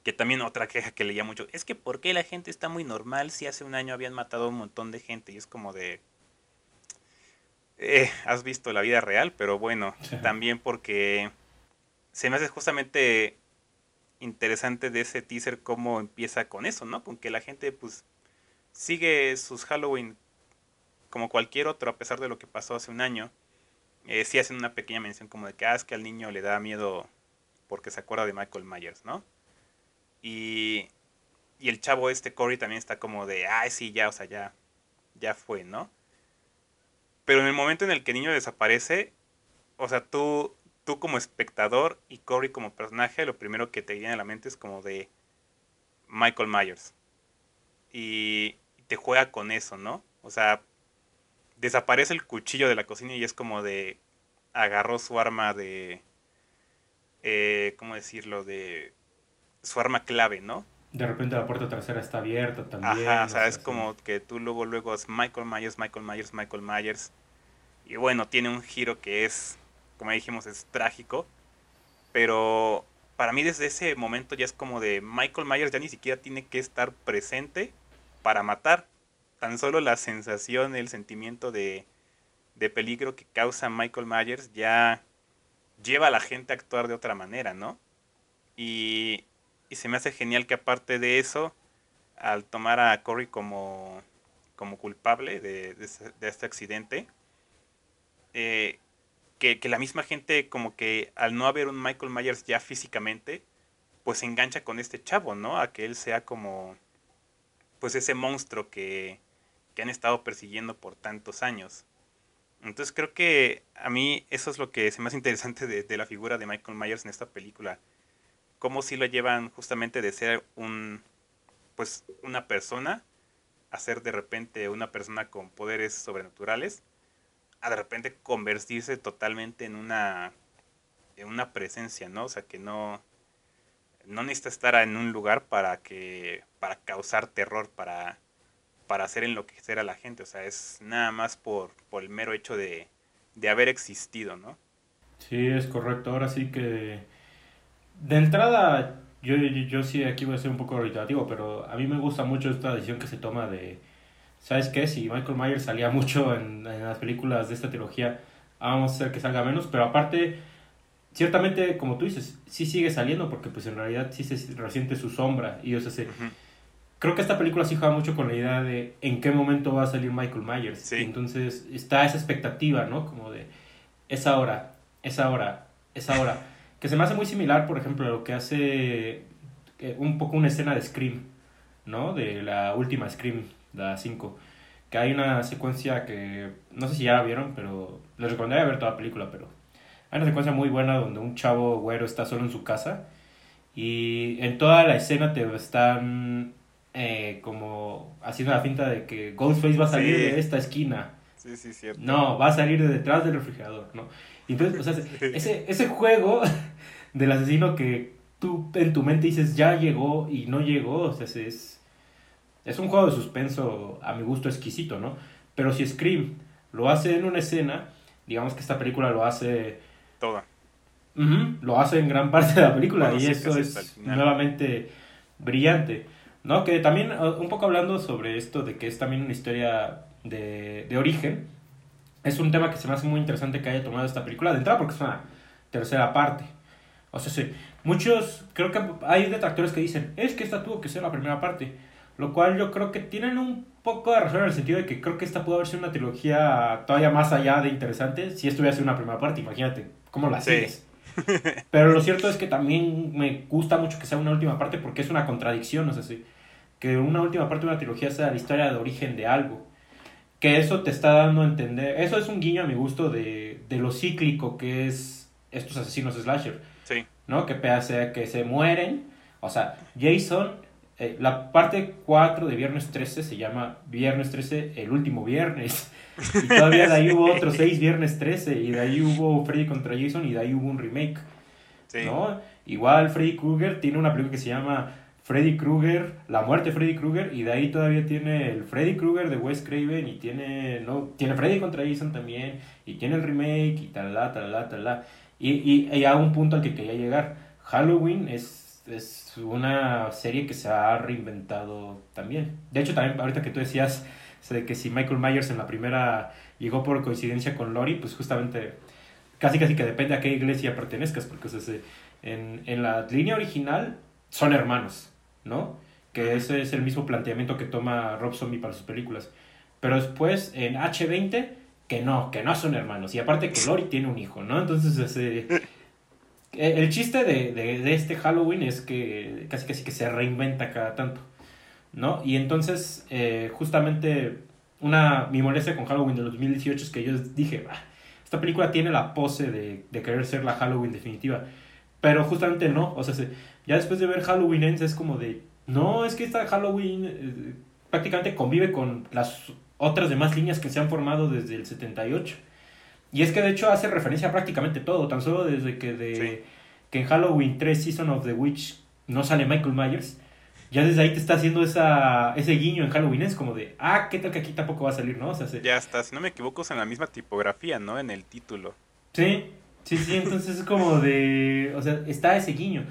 que también otra queja que leía mucho, es que ¿por qué la gente está muy normal si hace un año habían matado a un montón de gente? Y es como de... Eh, has visto la vida real, pero bueno, también porque se me hace justamente interesante de ese teaser cómo empieza con eso, ¿no? Con que la gente pues sigue sus Halloween como cualquier otro a pesar de lo que pasó hace un año. Eh, sí hacen una pequeña mención como de que, ah, es que al niño le da miedo porque se acuerda de Michael Myers, ¿no? Y, y el chavo este, Corey, también está como de, ah, sí, ya, o sea, ya, ya fue, ¿no? Pero en el momento en el que el niño desaparece, o sea, tú tú como espectador y Corey como personaje, lo primero que te viene a la mente es como de Michael Myers. Y te juega con eso, ¿no? O sea, desaparece el cuchillo de la cocina y es como de agarró su arma de eh, ¿cómo decirlo? de su arma clave, ¿no? De repente la puerta trasera está abierta también. Ajá, o sea, es como que tú luego luego es Michael Myers, Michael Myers, Michael Myers. Y bueno, tiene un giro que es como dijimos, es trágico. Pero para mí desde ese momento ya es como de Michael Myers ya ni siquiera tiene que estar presente para matar. tan solo la sensación, el sentimiento de, de peligro que causa Michael Myers ya lleva a la gente a actuar de otra manera, ¿no? Y, y se me hace genial que aparte de eso, al tomar a Corey como, como culpable de, de, este accidente, eh, que, que, la misma gente como que al no haber un Michael Myers ya físicamente, pues se engancha con este chavo, ¿no? A que él sea como, pues ese monstruo que, que han estado persiguiendo por tantos años. Entonces creo que a mí eso es lo que es más interesante de, de, la figura de Michael Myers en esta película. Cómo si lo llevan justamente de ser un, pues una persona a ser de repente una persona con poderes sobrenaturales a de repente convertirse totalmente en una en una presencia, ¿no? O sea, que no no necesita estar en un lugar para que para causar terror, para para hacer enloquecer a la gente, o sea, es nada más por, por el mero hecho de, de haber existido, ¿no? Sí, es correcto. Ahora sí que de entrada yo, yo, sí aquí voy a ser un poco reiterativo, pero a mí me gusta mucho esta decisión que se toma de, ¿sabes qué? Si Michael Myers salía mucho en, en las películas de esta trilogía, vamos a hacer que salga menos, pero aparte, ciertamente, como tú dices, sí sigue saliendo porque pues en realidad sí se resiente su sombra y o sea, se, creo que esta película sí juega mucho con la idea de en qué momento va a salir Michael Myers. Sí. Entonces está esa expectativa, ¿no? Como de esa hora, esa hora, esa hora que se me hace muy similar, por ejemplo, a lo que hace eh, un poco una escena de Scream, ¿no? De la última Scream, la 5. Que hay una secuencia que, no sé si ya la vieron, pero les recomendaría ver toda la película, pero hay una secuencia muy buena donde un chavo güero está solo en su casa y en toda la escena te están eh, como haciendo la finta de que Ghostface va a salir de esta esquina. Sí, sí, cierto. No, va a salir de detrás del refrigerador, ¿no? entonces, o sea, ese, ese juego del asesino que tú en tu mente dices ya llegó y no llegó, o sea, es, es un juego de suspenso a mi gusto exquisito, ¿no? Pero si Scream lo hace en una escena, digamos que esta película lo hace... Toda. lo hace en gran parte de la película y eso es nuevamente brillante. ¿No? Que también, un poco hablando sobre esto de que es también una historia de, de origen, es un tema que se me hace muy interesante que haya tomado esta película de entrada porque es una tercera parte. O sea, sí, muchos, creo que hay detractores que dicen, es que esta tuvo que ser la primera parte. Lo cual yo creo que tienen un poco de razón en el sentido de que creo que esta pudo haber sido una trilogía todavía más allá de interesante si esto hubiera sido una primera parte. Imagínate, ¿cómo la haces? Pero lo cierto es que también me gusta mucho que sea una última parte porque es una contradicción, o sea, sí, que una última parte de una trilogía sea la historia de origen de algo. Que eso te está dando a entender, eso es un guiño a mi gusto de, de lo cíclico que es estos asesinos slasher ¿No? Que pese que se mueren, o sea, Jason, eh, la parte 4 de Viernes 13 se llama Viernes 13, el último viernes. Y todavía de ahí hubo otros 6 Viernes 13, y de ahí hubo Freddy contra Jason, y de ahí hubo un remake. ¿no? Igual Freddy Krueger tiene una película que se llama Freddy Krueger, La muerte de Freddy Krueger, y de ahí todavía tiene el Freddy Krueger de Wes Craven, y tiene, no, tiene Freddy contra Jason también, y tiene el remake, y tal, tal, tal, tal. Y, y, a un punto al que quería llegar. Halloween es, es una serie que se ha reinventado también. De hecho, también ahorita que tú decías de que si Michael Myers en la primera llegó por coincidencia con Lori, pues justamente casi casi que depende a qué iglesia pertenezcas, porque en, en la línea original son hermanos, ¿no? Que ese es el mismo planteamiento que toma Rob Zombie para sus películas. Pero después en H20 que no, que no son hermanos. Y aparte que Lori tiene un hijo, ¿no? Entonces, ese, el chiste de, de, este Halloween es que casi casi que se reinventa cada tanto, ¿no? Y entonces, eh, justamente, una, mi molestia con Halloween de 2018 es que yo dije, esta película tiene la pose de, de, querer ser la Halloween definitiva. Pero justamente no, o sea, ya después de ver Halloween Ends es como de, no, es que esta Halloween eh, prácticamente convive con las otras demás líneas que se han formado desde el 78. Y es que de hecho hace referencia a prácticamente todo, tan solo desde que, de, que en Halloween 3 Season of the Witch no sale Michael Myers, ya desde ahí te está haciendo esa, ese guiño en Halloween, es como de, ah, ¿qué tal que aquí tampoco va a salir, no? O sea, Ya está, si no me equivoco, es en la misma tipografía, ¿no? En el título. Sí, sí, sí, entonces es como de, o sea, está ese guiño.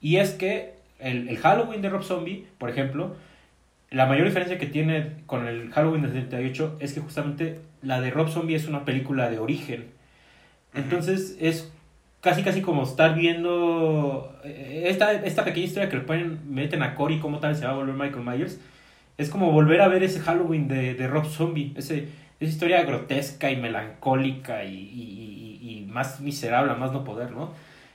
Y es que el, el Halloween de Rob Zombie, por ejemplo, la mayor diferencia que tiene con el Halloween del 78 es que justamente la de Rob Zombie es una película de origen. Entonces es casi casi como estar viendo eh, esta, esta pequeña historia que le ponen, meten a Cory como tal se va a volver Michael Myers. Es como volver a ver ese Halloween de, de Rob Zombie, ese, esa historia grotesca y melancólica y, y, y, más miserable, más no poder, ¿no?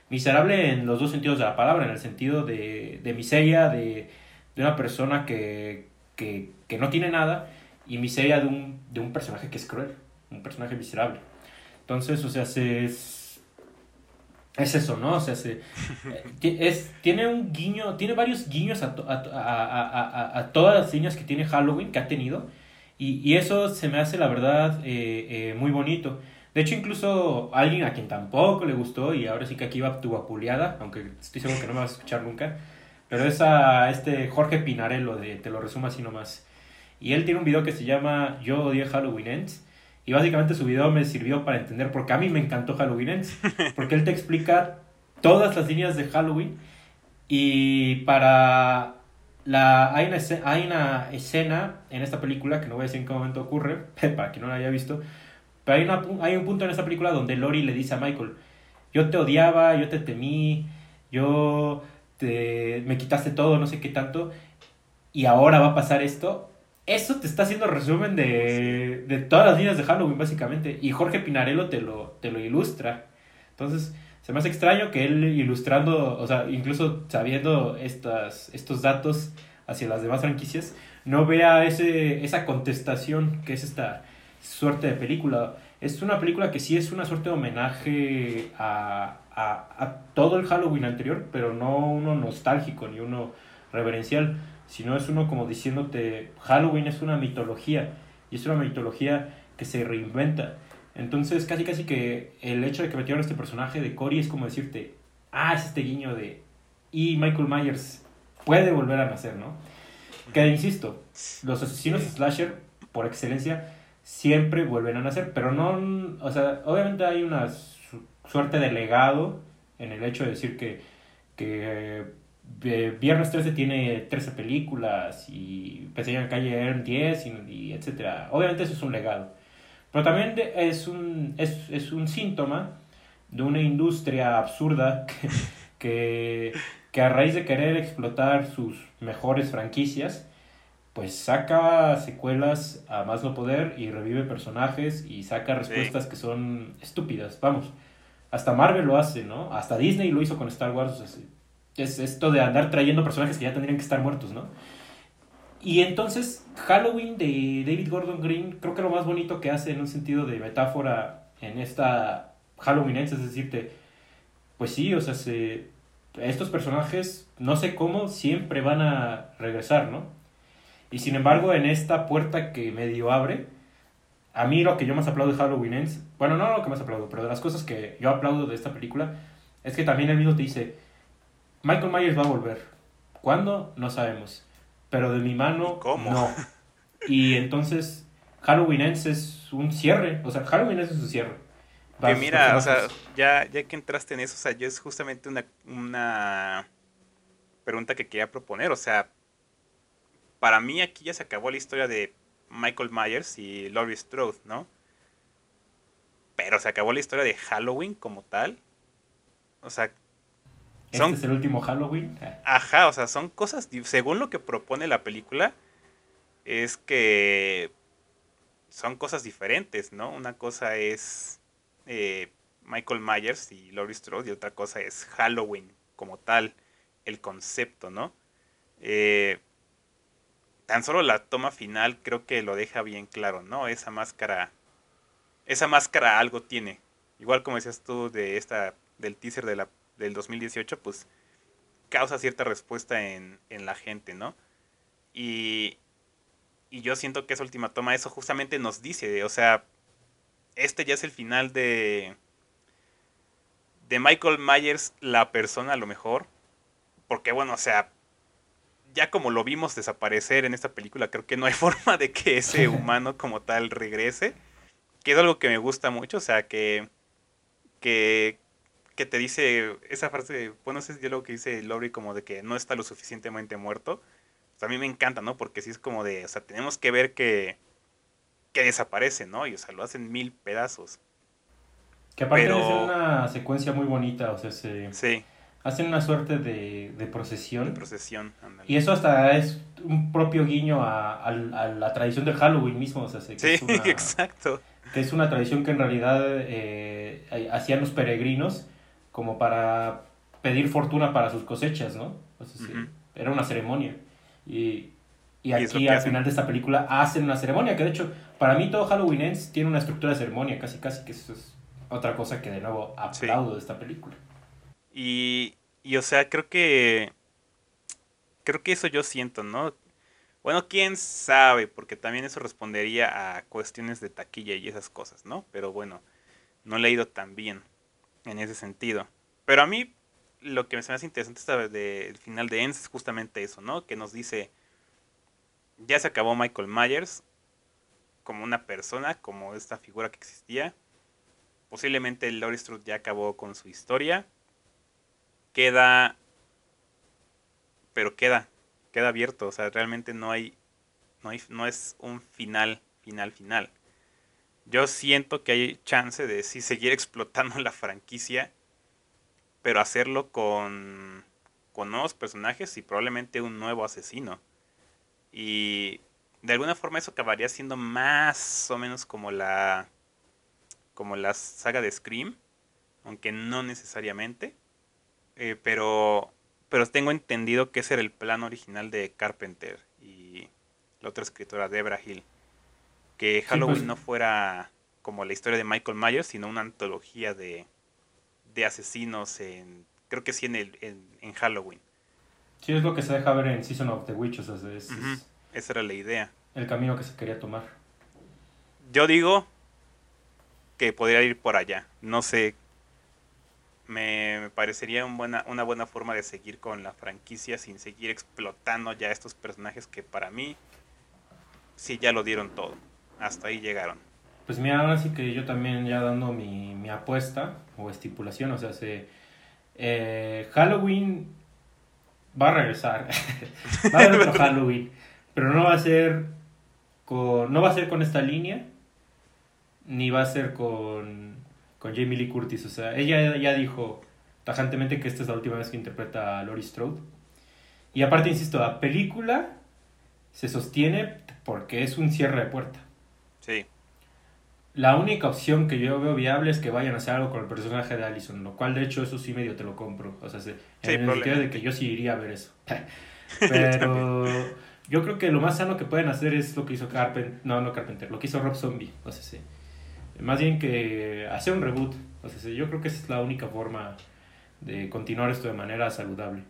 Miserable en los dos sentidos de la palabra, en el sentido de, de miseria de, de una persona que, que, que, no tiene nada y miseria de un, de un personaje que es cruel, un personaje miserable. Entonces, o sea, se, es, es eso, ¿no? O sea, se, es, tiene un guiño, tiene varios guiños a, a, a, a, todas las líneas que tiene Halloween, que ha tenido, y, y eso se me hace, la verdad, eh, eh, muy bonito. De hecho, incluso alguien a quien tampoco le gustó, y ahora sí que aquí va tu apuleada, aunque estoy seguro que no me vas a escuchar nunca, pero es a este Jorge Pinarello, de, te lo resumo así nomás. Y él tiene un video que se llama Yo odié Halloween Ends. Y básicamente su video me sirvió para entender, porque a mí me encantó Halloween Ends. Porque él te explica todas las líneas de Halloween. Y para la, hay, una escena, hay una escena en esta película, que no voy a decir en qué momento ocurre, para quien no la haya visto. Pero hay, una, hay un punto en esta película donde Lori le dice a Michael, yo te odiaba, yo te temí, yo este, me quitaste todo, no sé qué tanto, y ahora va a pasar esto. Eso te está haciendo resumen de, de todas las líneas de Halloween, básicamente. Y Jorge Pinarello te lo, te lo ilustra. Entonces, se me hace extraño que él ilustrando, o sea, incluso sabiendo estas, estos datos hacia las demás franquicias, no vea ese, esa contestación que es esta suerte de película. Es una película que sí es una suerte de homenaje a, a, a, todo el Halloween anterior, pero no uno nostálgico ni uno reverencial, sino es uno como diciéndote, Halloween es una mitología y es una mitología que se reinventa. Entonces casi casi que el hecho de que metieron este personaje de Cory es como decirte, ah, es este guiño de... Y Michael Myers puede volver a nacer, ¿no? Que insisto, los asesinos slasher, por excelencia, siempre vuelven a nacer, pero no, o sea, obviamente hay unas suerte de legado en el hecho de decir que, que eh, Viernes 13 tiene 13 películas y Pesadilla en Calle eran 10 y, y, etcétera. Obviamente eso es un legado. Pero también es un, es, es un síntoma de una industria absurda que, que, que, a raíz de querer explotar sus mejores franquicias, pues saca secuelas a más no poder y revive personajes y saca respuestas sí. que son estúpidas. Vamos. Hasta Marvel lo hace, ¿no? Hasta Disney lo hizo con Star Wars. Es esto de andar trayendo personajes que ya tendrían que estar muertos, ¿no? Y entonces, Halloween de David Gordon Green, creo que lo más bonito que hace en un sentido de metáfora en esta Halloween es decirte, pues sí, o sea, se, estos personajes, no sé cómo, siempre van a regresar, ¿no? Y sin embargo, en esta puerta que medio abre, a mí lo que yo más aplaudo de Halloween Ends, bueno, no lo que más aplaudo, pero de las cosas que yo aplaudo de esta película, es que también el mismo te dice, Michael Myers va a volver. ¿Cuándo? No sabemos. Pero de mi mano, ¿Cómo? no. Y entonces, Halloween Ends es un cierre. O sea, Halloween Ends es un cierre. Que mira, o sea, ya, ya que entraste en eso, o sea, yo es justamente una, una pregunta que quería proponer. O sea, para mí aquí ya se acabó la historia de Michael Myers y Laurie Strode, ¿no? Pero se acabó la historia de Halloween como tal. O sea, son, ¿Este es el último Halloween? Ajá, o sea, son cosas, según lo que propone la película, es que son cosas diferentes, ¿no? Una cosa es eh, Michael Myers y Laurie Strode y otra cosa es Halloween como tal, el concepto, ¿no? Eh, tan solo la toma final creo que lo deja bien claro, ¿no? Esa máscara, esa máscara algo tiene. Igual como decías tú de esta, del teaser de del 2018, pues causa cierta respuesta en, en la gente, ¿no? Y, y yo siento que esa última toma, eso justamente nos dice, o sea, este ya es el final de, de Michael Myers, la persona a lo mejor, porque bueno, o sea, ya como lo vimos desaparecer en esta película, creo que no hay forma de que ese humano como tal regrese. Que es algo que me gusta mucho, o sea, que, que, que te dice esa frase, bueno, ese es lo que dice Lori como de que no está lo suficientemente muerto. sea, a mí me encanta, ¿no? Porque sí es como de, o sea, tenemos que ver que, que desaparece, ¿no? Y, o sea, lo hacen mil pedazos. Que aparte es una secuencia muy bonita, o sea, se... Sí. Hacen una suerte de, de procesión. De procesión, Y eso hasta es un propio guiño a, la tradición del Halloween mismo, o sea, que sí, es una, exacto. Que es una tradición que en realidad eh, hacían los peregrinos como para pedir fortuna para sus cosechas, ¿no? O sea, Era una ceremonia. Y, y aquí al final de esta película hacen una ceremonia, que de hecho, para mí todo Halloween Ends tiene una estructura de ceremonia, casi casi, que eso es otra cosa que de nuevo aplaudo de esta película. Y, y, o sea, creo que. Creo que eso yo siento, ¿no? Bueno, quién sabe, porque también eso respondería a cuestiones de taquilla y esas cosas, ¿no? Pero bueno, no le he ido tan bien en ese sentido. Pero a mí lo que me hace interesante esta del final de Ends es justamente eso, ¿no? Que nos dice, ya se acabó Michael Myers como una persona, como esta figura que existía. Posiblemente Laurie Strode ya acabó con su historia. Queda, pero queda, queda abierto, o sea, realmente no hay, no hay, no es un final, final, final. Yo siento que hay chance de sí seguir explotando la franquicia pero hacerlo con, con nuevos personajes y probablemente un nuevo asesino. Y de alguna forma eso acabaría siendo más o menos como la como la saga de Scream, aunque no necesariamente. Eh, pero pero tengo entendido que ese era el plan original de Carpenter y la otra escritora Debra Hill, que Halloween pues. no fuera como la historia de Michael Myers, sino una antología de de asesinos en, creo que sí en, el, en, Halloween. Sí, es lo que se deja ver en Season of the Witch, o sea, es, esa era la idea. El camino que se quería tomar. Yo digo que podría ir por allá, no sé, me, parecería un buena, una buena forma de seguir con la franquicia sin seguir explotando ya estos personajes que para mí sí ya lo dieron todo, hasta ahí llegaron. Pues mira, ahora sí que yo también ya dando mi, mi apuesta o estipulación, o sea, se, eh, Halloween va a regresar, va a haber otro Halloween, pero no va a ser con, no va a ser con esta línea, ni va a ser con, con Jamie Lee Curtis, o sea, ella ya dijo tajantemente que esta es la última vez que interpreta a Laurie Strode. Y aparte, insisto, la película se sostiene porque es un cierre de puerta. Sí la única opción que yo veo viable es que vayan a hacer algo con el personaje de Allison, lo cual de hecho eso sí medio te lo compro. O sea, en el sentido de que yo sí iría a ver eso. Pero yo creo que lo más sano que pueden hacer es lo que hizo Carpenter, no, no Carpenter, lo que hizo Rob Zombie. O sea, sí. Más bien que hacer un reboot. O sea, yo creo que esa es la única forma de continuar esto de manera saludable.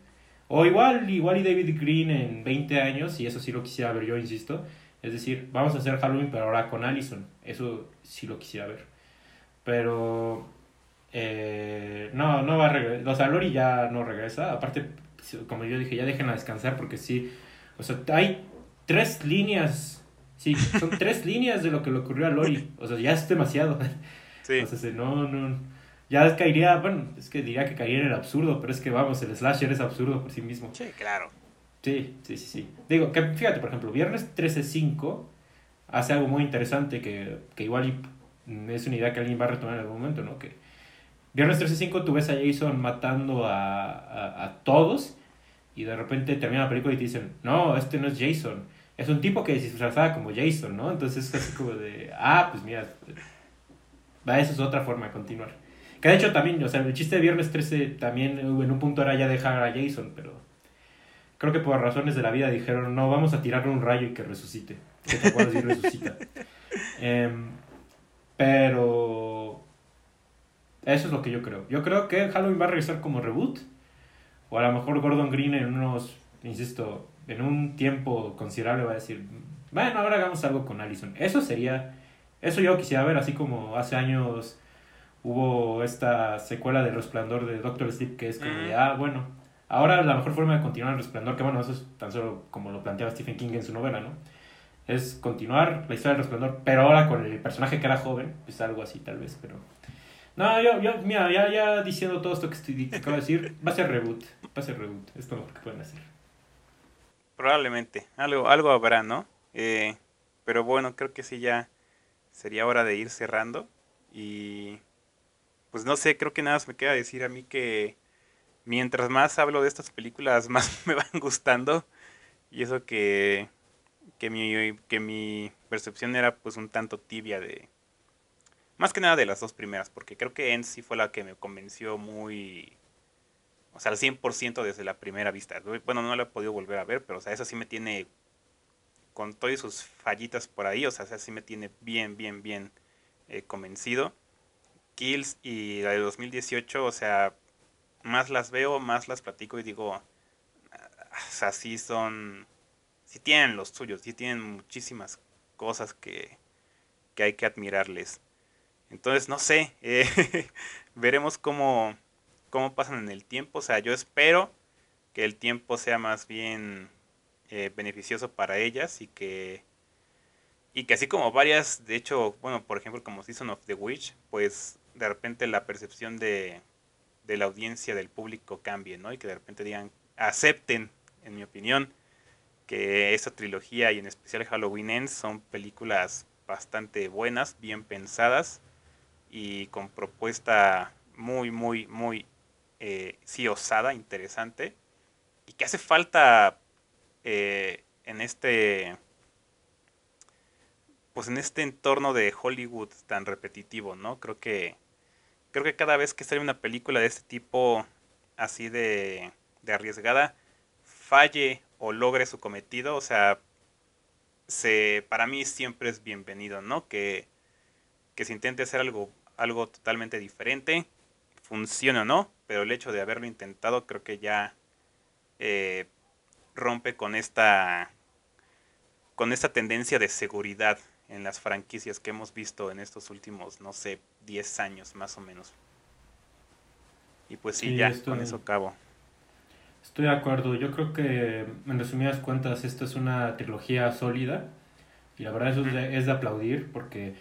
O igual, igual y David Green en 20 años, y eso sí lo quisiera ver yo, insisto, es decir, vamos a hacer Halloween, pero ahora con Allison. Eso sí lo quisiera ver. Pero eh, no, no va a regresar. O sea, Lori ya no regresa. Aparte, como yo dije, ya déjenla descansar porque sí. O sea, hay tres líneas. Sí, son tres líneas de lo que le ocurrió a Lori. O sea, ya es demasiado. Sí. O sea, no, no. Ya caería, bueno, es que diría que caería en el absurdo, pero es que vamos, el slasher es absurdo por sí mismo. Sí, claro. Sí, sí, sí, sí. Digo, que fíjate, por ejemplo, viernes 13.5 hace algo muy interesante que, que igual es una idea que alguien va a retomar en algún momento, ¿no? Que viernes 13.5 tú ves a Jason matando a, a, todos y de repente termina la película y te dicen, no, este no es Jason, es un tipo que se disfrazaba como Jason, ¿no? Entonces es así como de, ah, pues mira, va, eso es otra forma de continuar. Que de hecho también, o sea, el chiste de viernes 13 también en un punto era ya dejar a Jason, pero creo que por razones de la vida dijeron, no, vamos a tirarle un rayo y que resucite. Que te acuerdas y resucita. Em, pero eso es lo que yo creo. Yo creo que Halloween va a regresar como reboot. O a lo mejor Gordon Green en unos, insisto, en un tiempo considerable va a decir, bueno, ahora hagamos algo con Allison. Eso sería, eso yo quisiera ver, así como hace años hubo esta secuela de Resplandor de Doctor Sleep, que es como ah, bueno, Ahora la mejor forma de continuar el resplandor, que bueno, eso es tan solo como lo planteaba Stephen King en su novela, ¿no? Es continuar la historia del resplandor, pero ahora con el personaje que era joven, pues algo así tal vez, pero... No, yo, yo mira, ya, ya diciendo todo esto que, estoy, acabo de decir, va a ser reboot, va a ser reboot, es lo que pueden hacer. Probablemente, algo, algo habrá, ¿no? Eh, pero bueno, creo que sí ya sería hora de ir cerrando. Y pues no sé, creo que nada más me queda decir a mí que mientras más hablo de estas películas, más me van gustando. Y eso que, que, mi, que mi percepción era pues un tanto tibia de... Más que nada de las dos primeras, porque creo que en sí fue la que me convenció muy... O sea, al 100% desde la primera vista. Bueno, no la he podido volver a ver, pero o sea, esa sí me tiene con todas sus fallitas por ahí, o sea, esa sí me tiene bien, bien, bien eh, convencido. Kills y la de 2018, o sea, más las veo, más las platico y digo, ah, o sea, sí son, sí tienen los suyos, sí tienen muchísimas cosas que, que hay que admirarles. Entonces, no sé, eh, veremos cómo, cómo pasan en el tiempo. O sea, yo espero que el tiempo sea más bien eh, beneficioso para ellas y que y que así como varias, de hecho, bueno, por ejemplo, como Season of the Witch, pues de repente la percepción de, de la audiencia, del público cambie, ¿no? Y que de repente digan, acepten, en mi opinión, que esta trilogía y en especial Halloween Ends son películas bastante buenas, bien pensadas y con propuesta muy, muy, muy, eh, sí, osada, interesante y que hace falta eh, en este pues en este entorno de Hollywood tan repetitivo, ¿no? Creo que creo que cada vez que sale una película de este tipo así de, de arriesgada, falle o logre su cometido, o sea, se, para mí siempre es bienvenido, ¿no? Que, que se intente hacer algo, algo totalmente diferente, funcione o no, pero el hecho de haberlo intentado creo que ya eh, rompe con esta, con esta tendencia de seguridad en las franquicias que hemos visto en estos últimos, no sé, 10 años más o menos. Y pues sí, ya, con eso acabo. Estoy de acuerdo, yo creo que en resumidas cuentas esta es una trilogía sólida y la verdad eso es de, es de aplaudir porque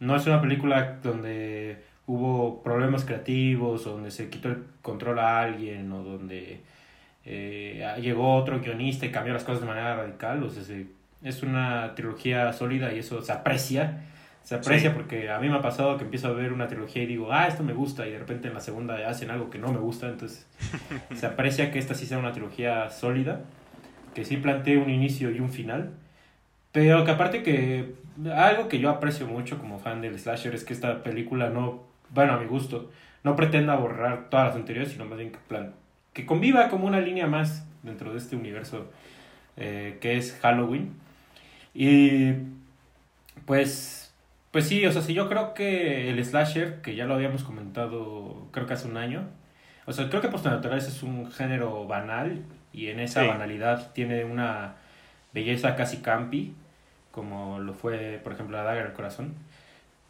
no es una película donde hubo problemas creativos o donde se quitó el control a alguien o donde eh, llegó otro guionista y cambió las cosas de manera radical, o sea, es una trilogía sólida y eso se aprecia. Se aprecia porque a mí me ha pasado que empiezo a ver una trilogía y digo, ah, esto me gusta, y de repente en la segunda hacen algo que no me gusta, entonces se aprecia que esta sí sea una trilogía sólida, que sí plantee un inicio y un final, pero que aparte que algo que yo aprecio mucho como fan del slasher es que esta película no, bueno, a mi gusto, no pretenda borrar todas las anteriores, sino más bien que, plan, que conviva como una línea más dentro de este universo eh, que es Halloween. Y pues, pues sí, o sea, sí, yo creo que el slasher, que ya lo habíamos comentado creo que hace un año, o sea, creo que postnaturales es un género banal y en esa banalidad tiene una belleza casi campi, como lo fue, por ejemplo, la daga del corazón.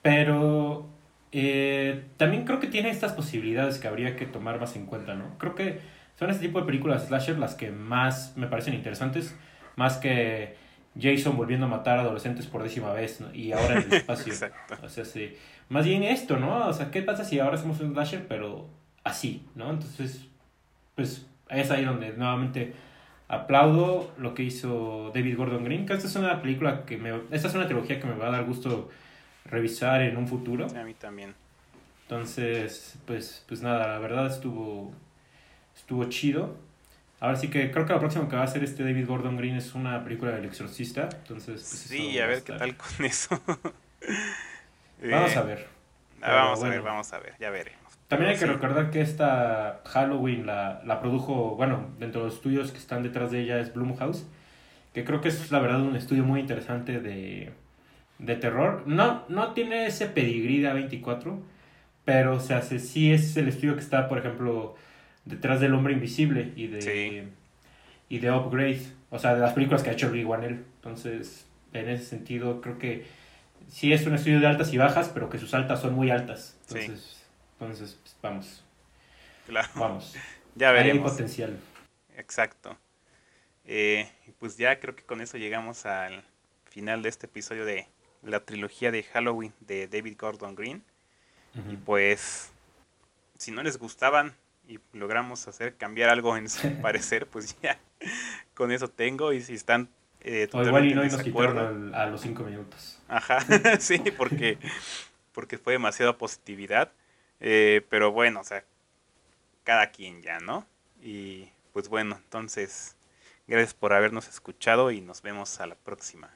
Pero eh, también creo que tiene estas posibilidades que habría que tomar más en cuenta, ¿no? Creo que son este tipo de películas slasher las que más me parecen interesantes, más que Jason volviendo a matar a adolescentes por décima vez, Y ahora en el espacio. O sea, sí. Más bien esto, ¿no? O sea, ¿qué pasa si ahora hacemos un slasher, pero así, ¿no? Entonces, pues es ahí donde nuevamente aplaudo lo que hizo David Gordon Green, que esta es una película que me... Esta es una trilogía que me va a dar gusto revisar en un futuro. A mí también. Entonces, pues, pues nada, la verdad estuvo, estuvo chido. Ahora sí que creo que lo próximo que va a hacer este David Gordon Green es una película del exorcista. Entonces, pues, sí, a ver qué tal con eso. vamos a ver. Ah, vamos a ver, vamos a ver, ya veremos. También hay que recordar que esta Halloween la, la produjo, bueno, dentro de los estudios que están detrás de ella es Blumhouse, que creo que es la verdad un estudio muy interesante de, de terror. No, no tiene ese pedigrí de A24, pero o sea, sí es el estudio que está, por ejemplo, detrás del hombre invisible y de, y de Upgrade, o sea, de las películas que ha hecho Lee Wanell. Entonces, en ese sentido, creo que sí es un estudio de altas y bajas, pero que sus altas son muy altas. Entonces, entonces pues, vamos. Claro. Vamos. ya veremos. Hay potencial. Exacto. Eh, pues ya creo que con eso llegamos al final de este episodio de la trilogía de Halloween de David Gordon Green. Y pues, si no les gustaban y logramos hacer cambiar algo en su parecer, pues ya con eso tengo y si están eh, o igual y no nos quitaron a los cinco minutos. Ajá, sí, porque, porque fue demasiada positividad. Eh, pero bueno, o sea, cada quien ya, ¿no? Y pues bueno, entonces, gracias por habernos escuchado y nos vemos a la próxima.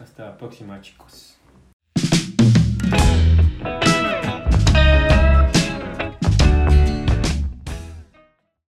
Hasta la próxima, chicos.